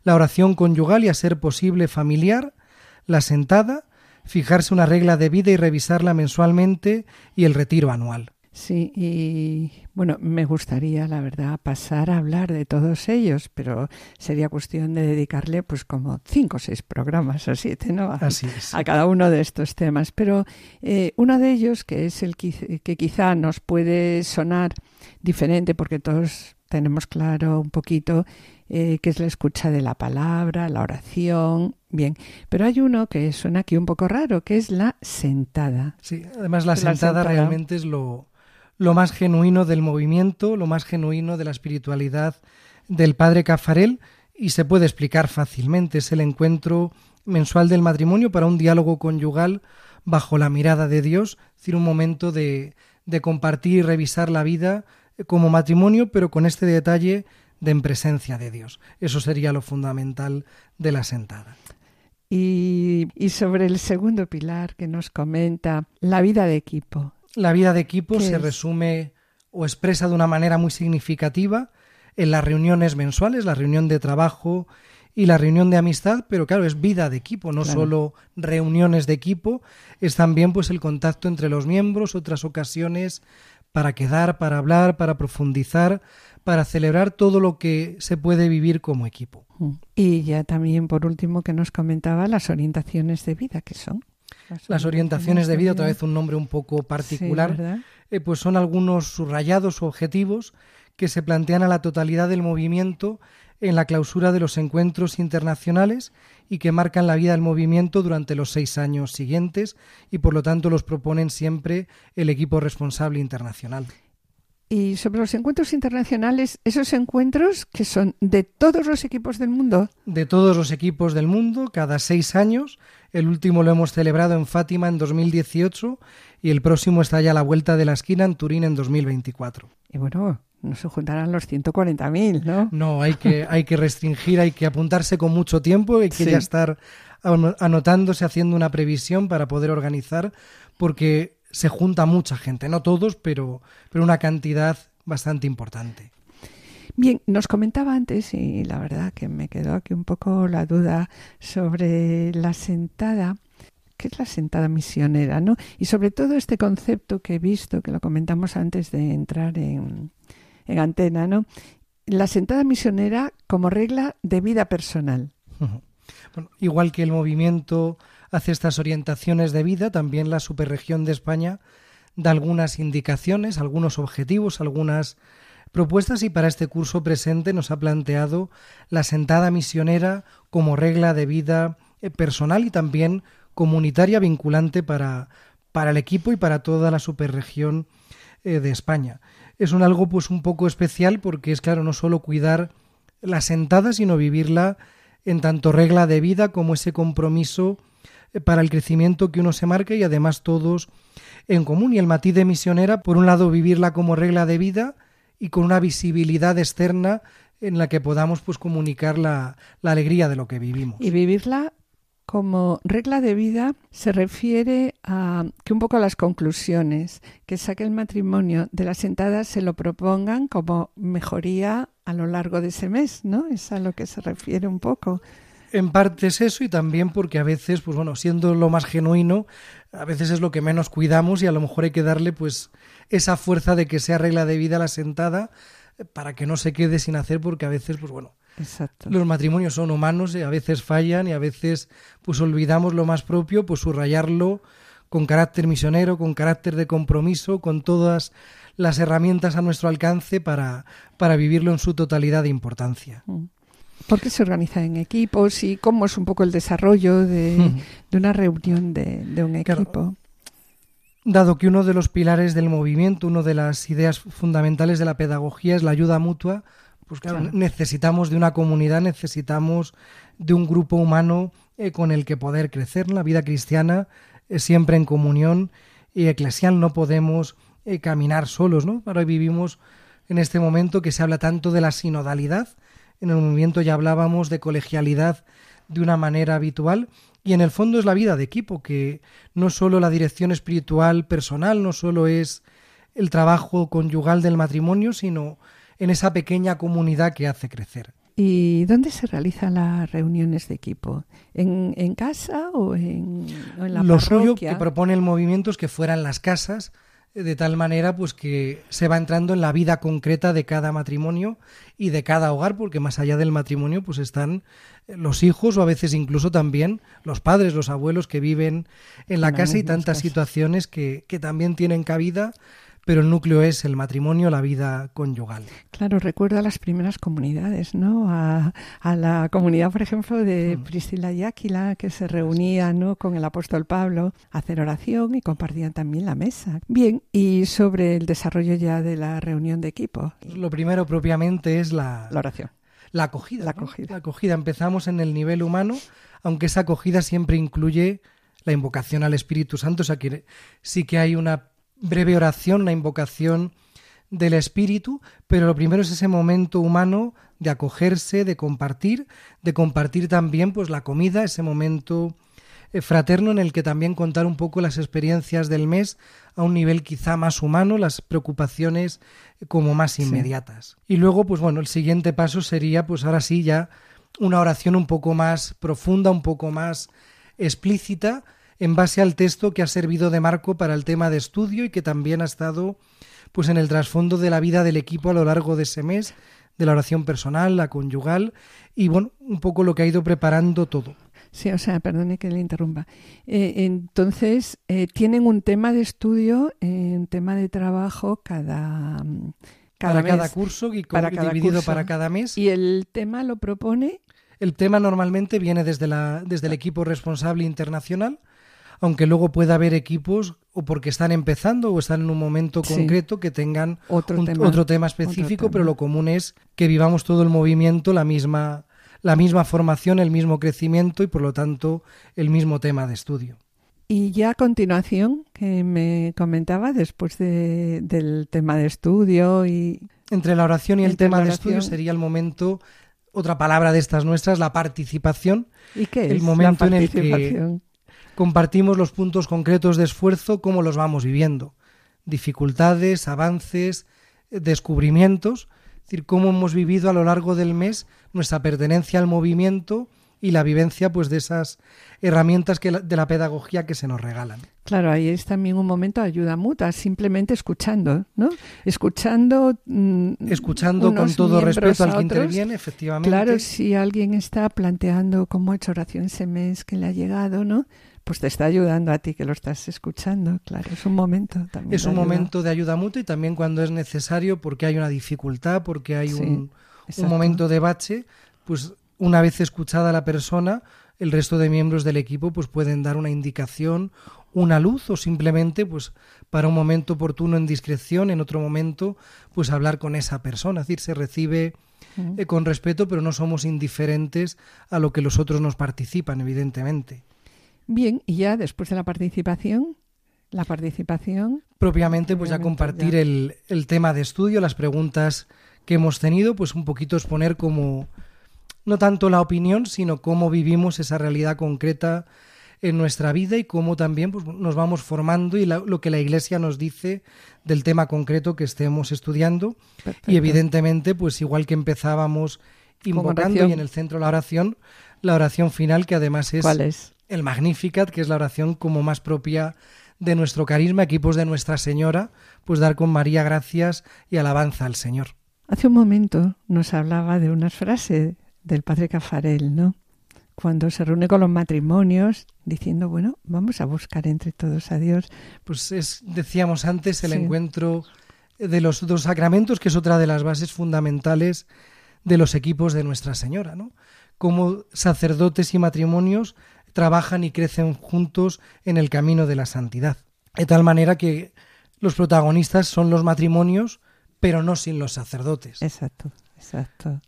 [SPEAKER 8] la oración conyugal y a ser posible familiar, la sentada, fijarse una regla de vida y revisarla mensualmente y el retiro anual.
[SPEAKER 2] Sí, y bueno, me gustaría, la verdad, pasar a hablar de todos ellos, pero sería cuestión de dedicarle pues como cinco o seis programas o siete, ¿no? A,
[SPEAKER 8] Así es.
[SPEAKER 2] a cada uno de estos temas. Pero eh, uno de ellos, que es el que, que quizá nos puede sonar diferente, porque todos tenemos claro un poquito eh, que es la escucha de la palabra, la oración, bien. Pero hay uno que suena aquí un poco raro, que es la sentada.
[SPEAKER 8] Sí, además la, sentada, realmente es lo, lo más genuino del movimiento, lo más genuino de la espiritualidad del padre Cafarel y se puede explicar fácilmente. Es el encuentro mensual del matrimonio para un diálogo conyugal bajo la mirada de Dios, es decir, un momento de, de compartir y revisar la vida como matrimonio, pero con este detalle de en presencia de Dios. Eso sería lo fundamental de la sentada.
[SPEAKER 2] Y, y sobre el segundo pilar que nos comenta, la vida de equipo.
[SPEAKER 8] La vida de equipo
[SPEAKER 2] ¿Qué
[SPEAKER 8] se
[SPEAKER 2] es?
[SPEAKER 8] resume o expresa de una manera muy significativa en las reuniones mensuales, la reunión de trabajo y la reunión de amistad, pero claro, es vida de equipo, no
[SPEAKER 2] Claro.
[SPEAKER 8] solo reuniones de equipo, es también pues el contacto entre los miembros, otras ocasiones para quedar, para hablar, para profundizar, para celebrar todo lo que se puede vivir como equipo.
[SPEAKER 2] Y ya también, por último, que nos comentaba las orientaciones de vida, que son.
[SPEAKER 8] Las orientaciones de vida, otra vez un nombre un poco particular,
[SPEAKER 2] Sí,
[SPEAKER 8] eh, pues son algunos subrayados o objetivos que se plantean a la totalidad del movimiento en la clausura de los encuentros internacionales y que marcan la vida del movimiento durante los seis años siguientes y por lo tanto los proponen siempre el equipo responsable internacional.
[SPEAKER 2] Y sobre los encuentros internacionales, esos encuentros que son de todos los equipos del mundo.
[SPEAKER 8] De todos los equipos del mundo, cada seis años, el último lo hemos celebrado en Fátima en 2018 y el próximo está ya a la vuelta de la esquina en Turín en 2024.
[SPEAKER 2] Y bueno, no se juntarán los 140.000, ¿no?
[SPEAKER 8] No, hay que, hay que restringir, hay que apuntarse con mucho tiempo, hay que
[SPEAKER 2] Sí.
[SPEAKER 8] ya estar ano- anotándose, haciendo una previsión para poder organizar, porque se junta mucha gente, no todos, pero, pero una cantidad bastante importante.
[SPEAKER 2] Bien, nos comentaba antes, y la verdad que me quedó aquí un poco la duda sobre la sentada. ¿Qué es la sentada misionera, no? Y sobre todo este concepto que he visto, que lo comentamos antes de entrar en, en antena, ¿no? La sentada misionera como regla de vida personal.
[SPEAKER 8] Igual que el movimiento hace estas orientaciones de vida, también la superregión de España da algunas indicaciones, algunos objetivos, algunas propuestas y para este curso presente nos ha planteado la sentada misionera como regla de vida eh, personal y también comunitaria vinculante para, para el equipo y para toda la superregión eh, de España. Es un algo pues un poco especial porque es claro no solo cuidar la sentada sino vivirla en tanto regla de vida como ese compromiso eh, para el crecimiento que uno se marca y además todos en común. Y el matiz de misionera, por un lado, vivirla como regla de vida y con una visibilidad externa en la que podamos pues comunicar la, la alegría de lo que vivimos.
[SPEAKER 2] Y vivirla como regla de vida se refiere a que un poco a las conclusiones que saque el matrimonio de la sentada se lo propongan como mejoría a lo largo de ese mes, ¿no? Es a lo que se refiere un poco.
[SPEAKER 8] En parte es eso y también porque a veces, pues bueno, siendo lo más genuino, a veces es lo que menos cuidamos y a lo mejor hay que darle pues esa fuerza de que sea regla de vida la sentada eh, para que no se quede sin hacer porque a veces, pues bueno,
[SPEAKER 2] Exacto.
[SPEAKER 8] los matrimonios son humanos y a veces fallan y a veces pues olvidamos lo más propio, pues subrayarlo con carácter misionero, con carácter de compromiso, con todas las herramientas a nuestro alcance para, para vivirlo en su totalidad de importancia.
[SPEAKER 2] Mm. ¿Por qué se organiza en equipos y cómo es un poco el desarrollo de, de una reunión de, de un equipo?
[SPEAKER 8] Dado que uno de los pilares del movimiento, una de las ideas fundamentales de la pedagogía es la ayuda mutua, pues claro,
[SPEAKER 2] Claro.
[SPEAKER 8] necesitamos de una comunidad, necesitamos de un grupo humano eh, con el que poder crecer. La vida cristiana es siempre en comunión y eclesial, no podemos eh, caminar solos, ¿no? Ahora vivimos en este momento que se habla tanto de la sinodalidad, en el movimiento ya hablábamos de colegialidad de una manera habitual y en el fondo es la vida de equipo, que no solo la dirección espiritual personal, no solo es el trabajo conyugal del matrimonio, sino en esa pequeña comunidad que hace crecer.
[SPEAKER 2] ¿Y dónde se realizan las reuniones de equipo? ¿En, en casa o en, o en la
[SPEAKER 8] Lo suyo que propone el movimiento es que fueran las casas, eh, de tal manera pues que se va entrando en la vida concreta de cada matrimonio y de cada hogar, porque más allá del matrimonio pues están eh, los hijos o a veces incluso también los padres, los abuelos que viven en la casa y tantas situaciones que, que también tienen cabida, pero el núcleo es el matrimonio, la vida conyugal.
[SPEAKER 2] Claro, recuerdo a las primeras comunidades, ¿no? A, a la comunidad, por ejemplo, de
[SPEAKER 8] Mm.
[SPEAKER 2] Priscila y Áquila, que se reunía, ¿no? Con el apóstol Pablo a hacer oración y compartían también la mesa. Bien, y sobre el desarrollo ya de la reunión de equipo,
[SPEAKER 8] Lo primero propiamente es la,
[SPEAKER 2] la oración.
[SPEAKER 8] La acogida.
[SPEAKER 2] La
[SPEAKER 8] ¿no?
[SPEAKER 2] acogida.
[SPEAKER 8] La acogida. Empezamos en el nivel humano, aunque esa acogida siempre incluye la invocación al Espíritu Santo. O sea, que sí que hay una breve oración, una invocación del Espíritu, pero lo primero es ese momento humano de acogerse, de compartir, de compartir también pues la comida, ese momento eh, fraterno en el que también contar un poco las experiencias del mes a un nivel quizá más humano, las preocupaciones eh, como más inmediatas. Y luego, pues bueno, el siguiente paso sería, pues ahora sí, ya una oración un poco más profunda, un poco más explícita, en base al texto que ha servido de marco para el tema de estudio y que también ha estado pues en el trasfondo de la vida del equipo a lo largo de ese mes, de la oración personal, la conyugal y bueno, un poco lo que ha ido preparando todo.
[SPEAKER 2] Sí, o sea, perdone que le interrumpa. Eh, entonces, eh, tienen un tema de estudio, eh, un tema de trabajo cada, mm, cada
[SPEAKER 8] para
[SPEAKER 2] mes.
[SPEAKER 8] cada curso y,
[SPEAKER 2] Para cada
[SPEAKER 8] dividido
[SPEAKER 2] curso.
[SPEAKER 8] para cada mes.
[SPEAKER 2] Y el tema lo propone
[SPEAKER 8] El tema normalmente viene desde, la, desde el equipo responsable internacional, aunque luego pueda haber equipos o porque están empezando o están en un momento
[SPEAKER 2] Sí.
[SPEAKER 8] concreto que tengan
[SPEAKER 2] otro
[SPEAKER 8] un-
[SPEAKER 2] tema.
[SPEAKER 8] otro tema específico,
[SPEAKER 2] Otro
[SPEAKER 8] pero lo común es que vivamos todo el movimiento, la misma, la misma formación, el mismo crecimiento y por lo tanto el mismo tema de estudio.
[SPEAKER 2] Y ya a continuación, que me comentaba después de- del tema de estudio y
[SPEAKER 8] Entre la oración y el tema de estudio sería el momento, otra palabra de estas nuestras, la participación.
[SPEAKER 2] ¿y qué
[SPEAKER 8] El
[SPEAKER 2] es
[SPEAKER 8] momento en el que-? Compartimos los puntos concretos de esfuerzo, cómo los vamos viviendo, dificultades, avances, descubrimientos, es decir, cómo hemos vivido a lo largo del mes nuestra pertenencia al movimiento y la vivencia pues de esas herramientas que la- de la pedagogía que se nos regalan.
[SPEAKER 2] Claro, ahí es también un momento de ayuda mutua, simplemente escuchando, ¿no? Escuchando. mm,
[SPEAKER 8] Escuchando con todo respeto al que interviene, efectivamente.
[SPEAKER 2] Claro, si alguien está planteando cómo ha hecho oración ese mes que le ha llegado, ¿no? Pues te está ayudando a ti que lo estás escuchando, claro, es un momento también.
[SPEAKER 8] es un
[SPEAKER 2] ayuda.
[SPEAKER 8] momento de ayuda mutua y también cuando es necesario porque hay una dificultad, porque hay
[SPEAKER 2] Sí,
[SPEAKER 8] un, momento de bache, pues una vez escuchada la persona, el resto de miembros del equipo pues pueden dar una indicación, una luz o simplemente pues para un momento oportuno en discreción, en otro momento pues hablar con esa persona, es decir, se recibe
[SPEAKER 2] Mm.
[SPEAKER 8] eh, con respeto, pero no somos indiferentes a lo que los otros nos participan, evidentemente.
[SPEAKER 2] Bien, y ya después de la participación, la participación,
[SPEAKER 8] propiamente pues ya compartir
[SPEAKER 2] ya.
[SPEAKER 8] El, el tema de estudio, las preguntas que hemos tenido, pues un poquito exponer como no tanto la opinión, sino cómo vivimos esa realidad concreta en nuestra vida y cómo también pues, nos vamos formando y la- lo que la Iglesia nos dice del tema concreto que estemos estudiando.
[SPEAKER 2] perfecto.
[SPEAKER 8] Y evidentemente, pues igual que empezábamos invocando y en el centro la oración, la oración final que además es
[SPEAKER 2] ¿Cuál es?
[SPEAKER 8] El Magnificat, que es la oración como más propia de nuestro carisma, equipos de Nuestra Señora, pues dar con María gracias y alabanza al Señor.
[SPEAKER 2] Hace un momento nos hablaba de unas frases del padre Cafarel, ¿no? cuando se reúne con los matrimonios diciendo, bueno, vamos a buscar entre todos a Dios.
[SPEAKER 8] Pues es, decíamos antes, el
[SPEAKER 2] Sí.
[SPEAKER 8] encuentro de los dos sacramentos, que es otra de las bases fundamentales de los equipos de Nuestra Señora, ¿no? Cómo sacerdotes y matrimonios trabajan y crecen juntos en el camino de la santidad. De tal manera que los protagonistas son los matrimonios, pero no sin los sacerdotes.
[SPEAKER 2] Exacto, exacto.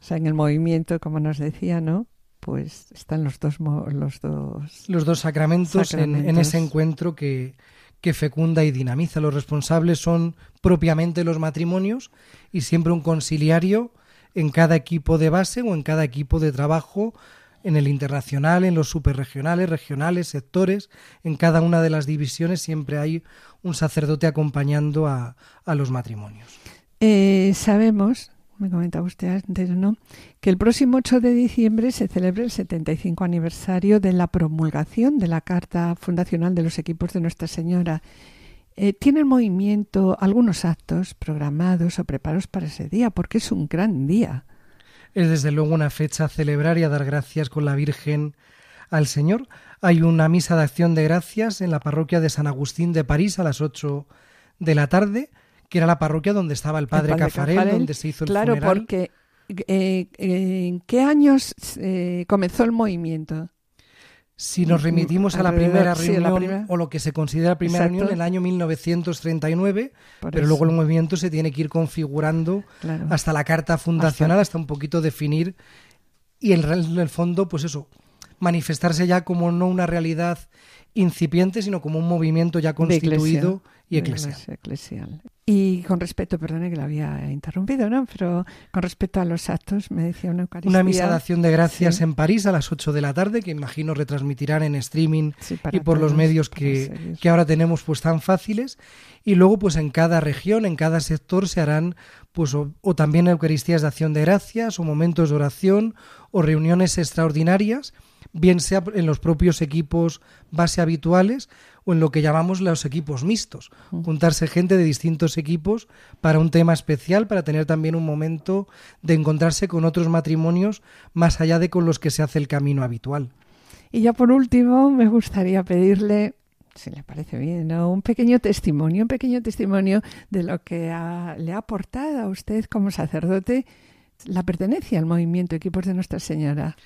[SPEAKER 2] O sea, en el movimiento, como nos decía, ¿no? Pues están los dos, los dos.
[SPEAKER 8] los dos sacramentos, en- En, ese encuentro que, que fecunda y dinamiza. Los responsables son propiamente los matrimonios y siempre un conciliario en cada equipo de base o en cada equipo de trabajo, en el internacional, en los superregionales, regionales, sectores, en cada una de las divisiones siempre hay un sacerdote acompañando a, a los matrimonios.
[SPEAKER 2] Eh, sabemos, me comentaba usted antes, ¿no? Que el próximo 8 de diciembre se celebra el 75 aniversario de la promulgación de la Carta Fundacional de los Equipos de Nuestra Señora. Eh, ¿Tiene el movimiento algunos actos programados o preparados para ese día? Porque es un gran día.
[SPEAKER 8] Es desde luego una fecha a celebrar y a dar gracias con la Virgen al Señor. Hay una misa de acción de gracias en la parroquia de San Agustín de París a las 8 de la tarde, que era la parroquia donde estaba el padre,
[SPEAKER 2] El padre
[SPEAKER 8] Cafarel,
[SPEAKER 2] Cafarel,
[SPEAKER 8] donde se hizo el
[SPEAKER 2] Claro,
[SPEAKER 8] funeral.
[SPEAKER 2] porque eh, eh, ¿en qué años eh, comenzó el movimiento?
[SPEAKER 8] Si nos remitimos a la primera
[SPEAKER 2] sí,
[SPEAKER 8] reunión
[SPEAKER 2] la primera.
[SPEAKER 8] o lo que se considera primera
[SPEAKER 2] Exacto.
[SPEAKER 8] reunión en el año 1939,
[SPEAKER 2] Por
[SPEAKER 8] pero
[SPEAKER 2] eso,
[SPEAKER 8] luego el movimiento se tiene que ir configurando
[SPEAKER 2] claro.
[SPEAKER 8] hasta la carta fundacional, hasta, un poquito definir y en, el fondo, pues eso, manifestarse ya como no una realidad incipiente, sino como un movimiento ya
[SPEAKER 2] iglesia,
[SPEAKER 8] constituido y eclesial.
[SPEAKER 2] Y con respecto, perdone que la había interrumpido, ¿no? Pero con respecto a los actos, me decía una Eucaristía.
[SPEAKER 8] Una misa de acción de gracias
[SPEAKER 2] Sí.
[SPEAKER 8] en París a las 8 de la tarde, que imagino retransmitirán en streaming
[SPEAKER 2] Sí,
[SPEAKER 8] y por los
[SPEAKER 2] todos,
[SPEAKER 8] medios
[SPEAKER 2] para
[SPEAKER 8] que, que ahora tenemos pues tan fáciles y luego pues en cada región, en cada sector se harán pues o, o también Eucaristías de acción de gracias o momentos de oración o reuniones extraordinarias, bien sea en los propios equipos base habituales o en lo que llamamos los equipos mixtos, juntarse gente de distintos equipos para un tema especial, para tener también un momento de encontrarse con otros matrimonios más allá de con los que se hace el camino habitual.
[SPEAKER 2] Y ya por último, me gustaría pedirle, si le parece bien, ¿no? un pequeño testimonio, un pequeño testimonio de lo que ha- le ha aportado a usted como sacerdote la pertenencia al movimiento Equipos de Nuestra Señora.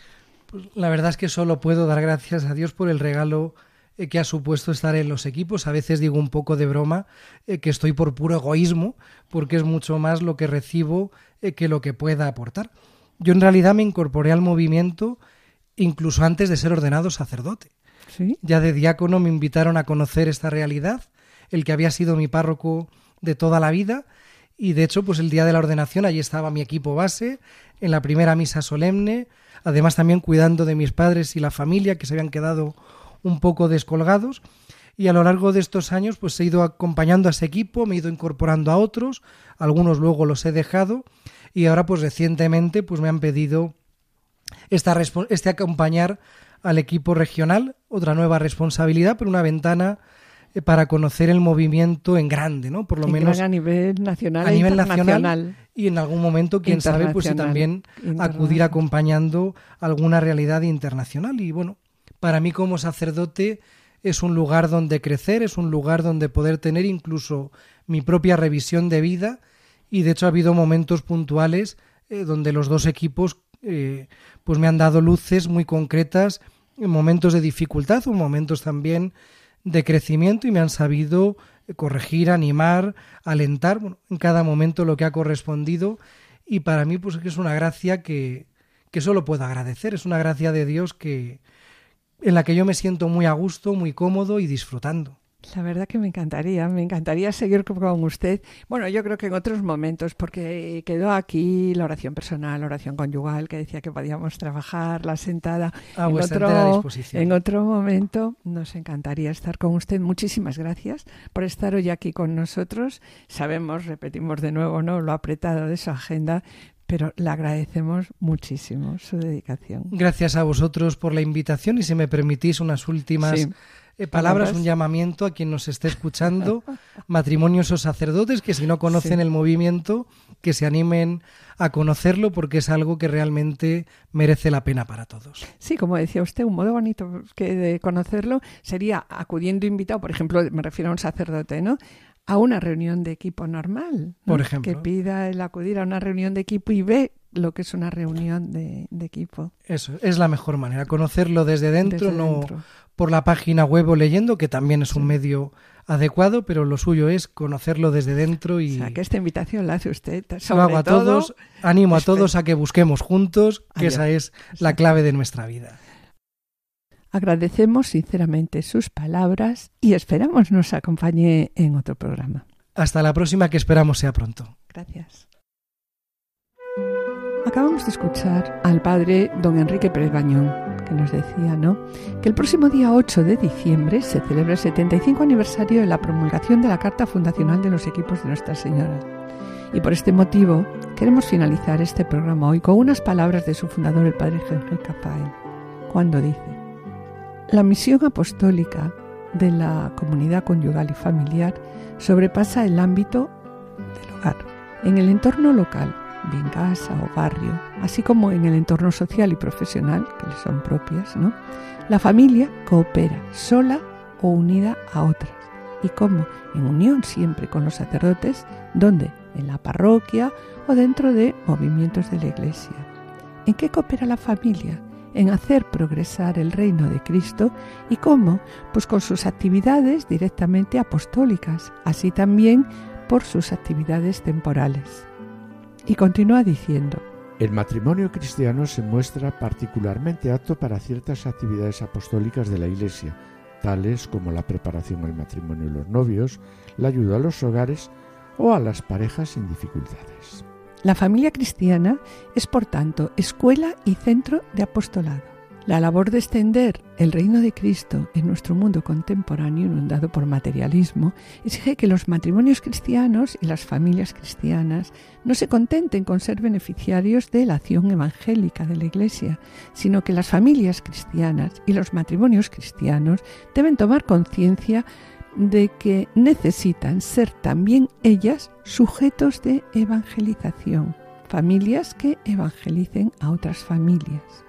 [SPEAKER 8] Pues la verdad es que solo puedo dar gracias a Dios por el regalo eh, que ha supuesto estar en los equipos. A veces digo un poco de broma eh, que estoy por puro egoísmo, porque es mucho más lo que recibo eh, que lo que pueda aportar. Yo en realidad me incorporé al movimiento incluso antes de ser ordenado sacerdote.
[SPEAKER 2] ¿Sí?
[SPEAKER 8] Ya de diácono me invitaron a conocer esta realidad, el que había sido mi párroco de toda la vida, y de hecho, pues el día de la ordenación allí estaba mi equipo base, en la primera misa solemne, además también cuidando de mis padres y la familia que se habían quedado un poco descolgados. Y a lo largo de estos años, pues he ido acompañando a ese equipo, me he ido incorporando a otros, algunos luego los he dejado, y ahora, pues recientemente, pues me han pedido esta este acompañar al equipo regional, otra nueva responsabilidad, pero una ventana eh, para conocer el movimiento en grande, ¿no? Por lo
[SPEAKER 2] En
[SPEAKER 8] menos
[SPEAKER 2] a nivel nacional
[SPEAKER 8] a
[SPEAKER 2] e
[SPEAKER 8] nivel nacional y en algún momento, quién sabe, pues si también acudir acompañando alguna realidad internacional. Y bueno, para mí como sacerdote es un lugar donde crecer, es un lugar donde poder tener incluso mi propia revisión de vida. Y de hecho ha habido momentos puntuales eh, donde los dos equipos eh, pues me han dado luces muy concretas en momentos de dificultad o momentos también de crecimiento y me han sabido eh, corregir, animar, alentar bueno, en cada momento lo que ha correspondido. Y para mí pues es una gracia que, que solo puedo agradecer, es una gracia de Dios que en la que yo me siento muy a gusto, muy cómodo y disfrutando.
[SPEAKER 2] La verdad que me encantaría, me encantaría seguir con- usted. Bueno, yo creo que en otros momentos, porque quedó aquí la oración personal, la oración conyugal, que decía que podíamos trabajar, la sentada.
[SPEAKER 8] A
[SPEAKER 2] en, otro,
[SPEAKER 8] disposición.
[SPEAKER 2] en otro momento nos encantaría estar con usted. Muchísimas gracias por estar hoy aquí con nosotros. Sabemos, repetimos de nuevo, ¿no? Lo apretado de su agenda, pero le agradecemos muchísimo su dedicación.
[SPEAKER 8] Gracias a vosotros por la invitación y si me permitís unas últimas
[SPEAKER 2] Sí.
[SPEAKER 8] eh, palabras, un llamamiento a quien nos esté escuchando, matrimonios o sacerdotes que si no conocen el movimiento, que se animen a conocerlo porque es algo que realmente merece la pena para todos.
[SPEAKER 2] Sí, como decía usted, un modo bonito que de conocerlo sería acudiendo invitado, por ejemplo, me refiero a un sacerdote, ¿no? A una reunión de equipo normal.
[SPEAKER 8] Por ejemplo.
[SPEAKER 2] Que pida el acudir a una reunión de equipo y ve lo que es una reunión de, equipo.
[SPEAKER 8] Eso, es la mejor manera, conocerlo desde dentro, no por la página web o leyendo, que también es un medio adecuado, pero lo suyo es conocerlo desde dentro y...
[SPEAKER 2] O sea, que esta invitación la hace usted.
[SPEAKER 8] Sobre hago a todos, animo a todos a que busquemos juntos, que esa es la clave de nuestra vida.
[SPEAKER 2] Agradecemos sinceramente sus palabras y esperamos nos acompañe en otro programa.
[SPEAKER 8] Hasta la próxima que esperamos sea pronto.
[SPEAKER 2] Gracias. Acabamos de escuchar al padre don Enrique Pérez Bañón, que nos decía, ¿no? Que el próximo día 8 de diciembre se celebra el 75 aniversario de la promulgación de la Carta Fundacional de los Equipos de Nuestra Señora. Y por este motivo queremos finalizar este programa hoy con unas palabras de su fundador, el padre Henry Cafael, cuando dice, la misión apostólica de la comunidad conyugal y familiar sobrepasa el ámbito del hogar. En el entorno local, bien casa o barrio, así como en el entorno social y profesional, que le son propias, ¿no? La familia coopera sola o unida a otras. ¿Y cómo? En unión siempre con los sacerdotes, donde en la parroquia o dentro de movimientos de la iglesia. ¿En qué coopera la familia? En hacer progresar el reino de Cristo y cómo? Pues con sus actividades directamente apostólicas, así también por sus actividades temporales. Y continúa diciendo,
[SPEAKER 3] el matrimonio cristiano se muestra particularmente apto para ciertas actividades apostólicas de la Iglesia, tales como la preparación al matrimonio de los novios, la ayuda a los hogares o a las parejas sin dificultades.
[SPEAKER 2] La familia cristiana es, por tanto, escuela y centro de apostolado. La labor de extender el reino de Cristo en nuestro mundo contemporáneo inundado por materialismo exige que los matrimonios cristianos y las familias cristianas no se contenten con ser beneficiarios de la acción evangélica de la Iglesia, sino que las familias cristianas y los matrimonios cristianos deben tomar conciencia de que necesitan ser también ellas sujetos de evangelización, familias que evangelicen a otras familias.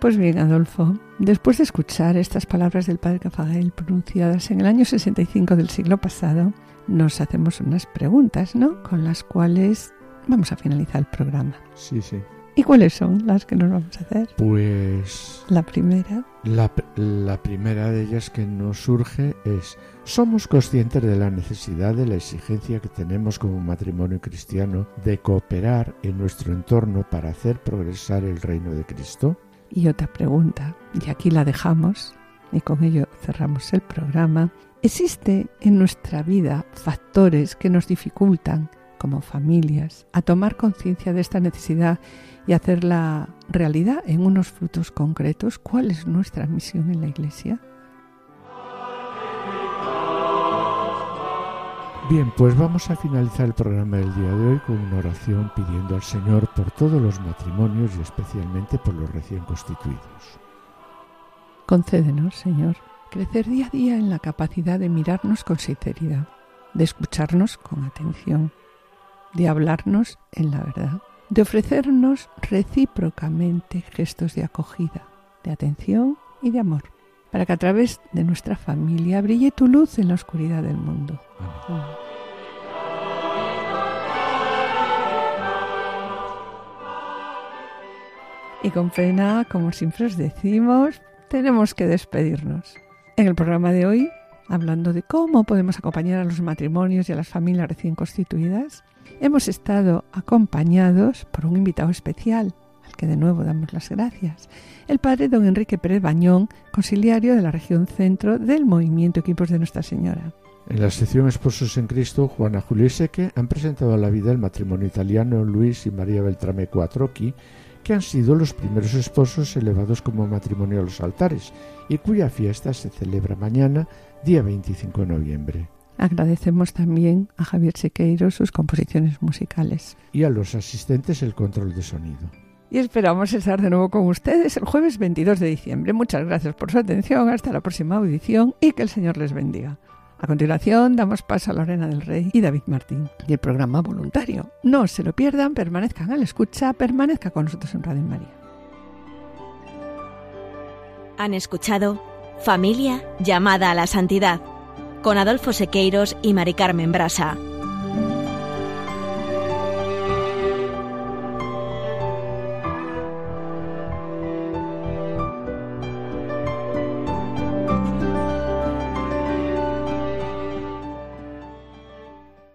[SPEAKER 2] Pues bien, Adolfo, después de escuchar estas palabras del padre Cafagael pronunciadas en el año 65 del siglo pasado, nos hacemos unas preguntas, ¿no? Con las cuales vamos a finalizar el programa.
[SPEAKER 3] Sí, sí.
[SPEAKER 2] ¿Y cuáles son las que nos vamos a hacer?
[SPEAKER 3] Pues...
[SPEAKER 2] La primera.
[SPEAKER 3] La, la, primera de ellas que nos surge es, ¿somos conscientes de la necesidad, de la exigencia que tenemos como matrimonio cristiano de cooperar en nuestro entorno para hacer progresar el reino de Cristo?
[SPEAKER 2] Y otra pregunta, y aquí la dejamos, y con ello cerramos el programa. ¿Existe en nuestra vida factores que nos dificultan, como familias, a tomar conciencia de esta necesidad y hacerla realidad en unos frutos concretos? ¿Cuál es nuestra misión en la Iglesia?
[SPEAKER 3] Bien, pues vamos a finalizar el programa del día de hoy con una oración pidiendo al Señor por todos los matrimonios y especialmente por los recién constituidos.
[SPEAKER 2] Concédenos, Señor, crecer día a día en la capacidad de mirarnos con sinceridad, de escucharnos con atención, de hablarnos en la verdad, de ofrecernos recíprocamente gestos de acogida, de atención y de amor para que a través de nuestra familia brille tu luz en la oscuridad del mundo. Y con pena, como siempre os decimos, tenemos que despedirnos. En el programa de hoy, hablando de cómo podemos acompañar a los matrimonios y a las familias recién constituidas, hemos estado acompañados por un invitado especial, que de nuevo damos las gracias, el padre don Enrique Pérez Bañón, conciliario de la región centro del movimiento Equipos de Nuestra Señora.
[SPEAKER 3] En la sección Esposos en Cristo, Juana Julia y Seque han presentado a la vida el matrimonio italiano Luis y María Beltrame Cuatroqui, que han sido los primeros esposos elevados como matrimonio a los altares y cuya fiesta se celebra mañana, día 25 de noviembre.
[SPEAKER 2] Agradecemos también a Javier Sequeiro sus composiciones musicales.
[SPEAKER 3] Y a los asistentes el control de sonido.
[SPEAKER 2] y esperamos estar de nuevo con ustedes el jueves 22 de diciembre. Muchas gracias por su atención, hasta la próxima audición y que el Señor les bendiga. A continuación damos paso a Lorena del Rey y David Martín y el programa voluntario. No se lo pierdan, permanezcan a la escucha, permanezca con nosotros en Radio María.
[SPEAKER 1] Han escuchado Familia llamada a la santidad con Adolfo Sequeiros y Mari Carmen Brasa.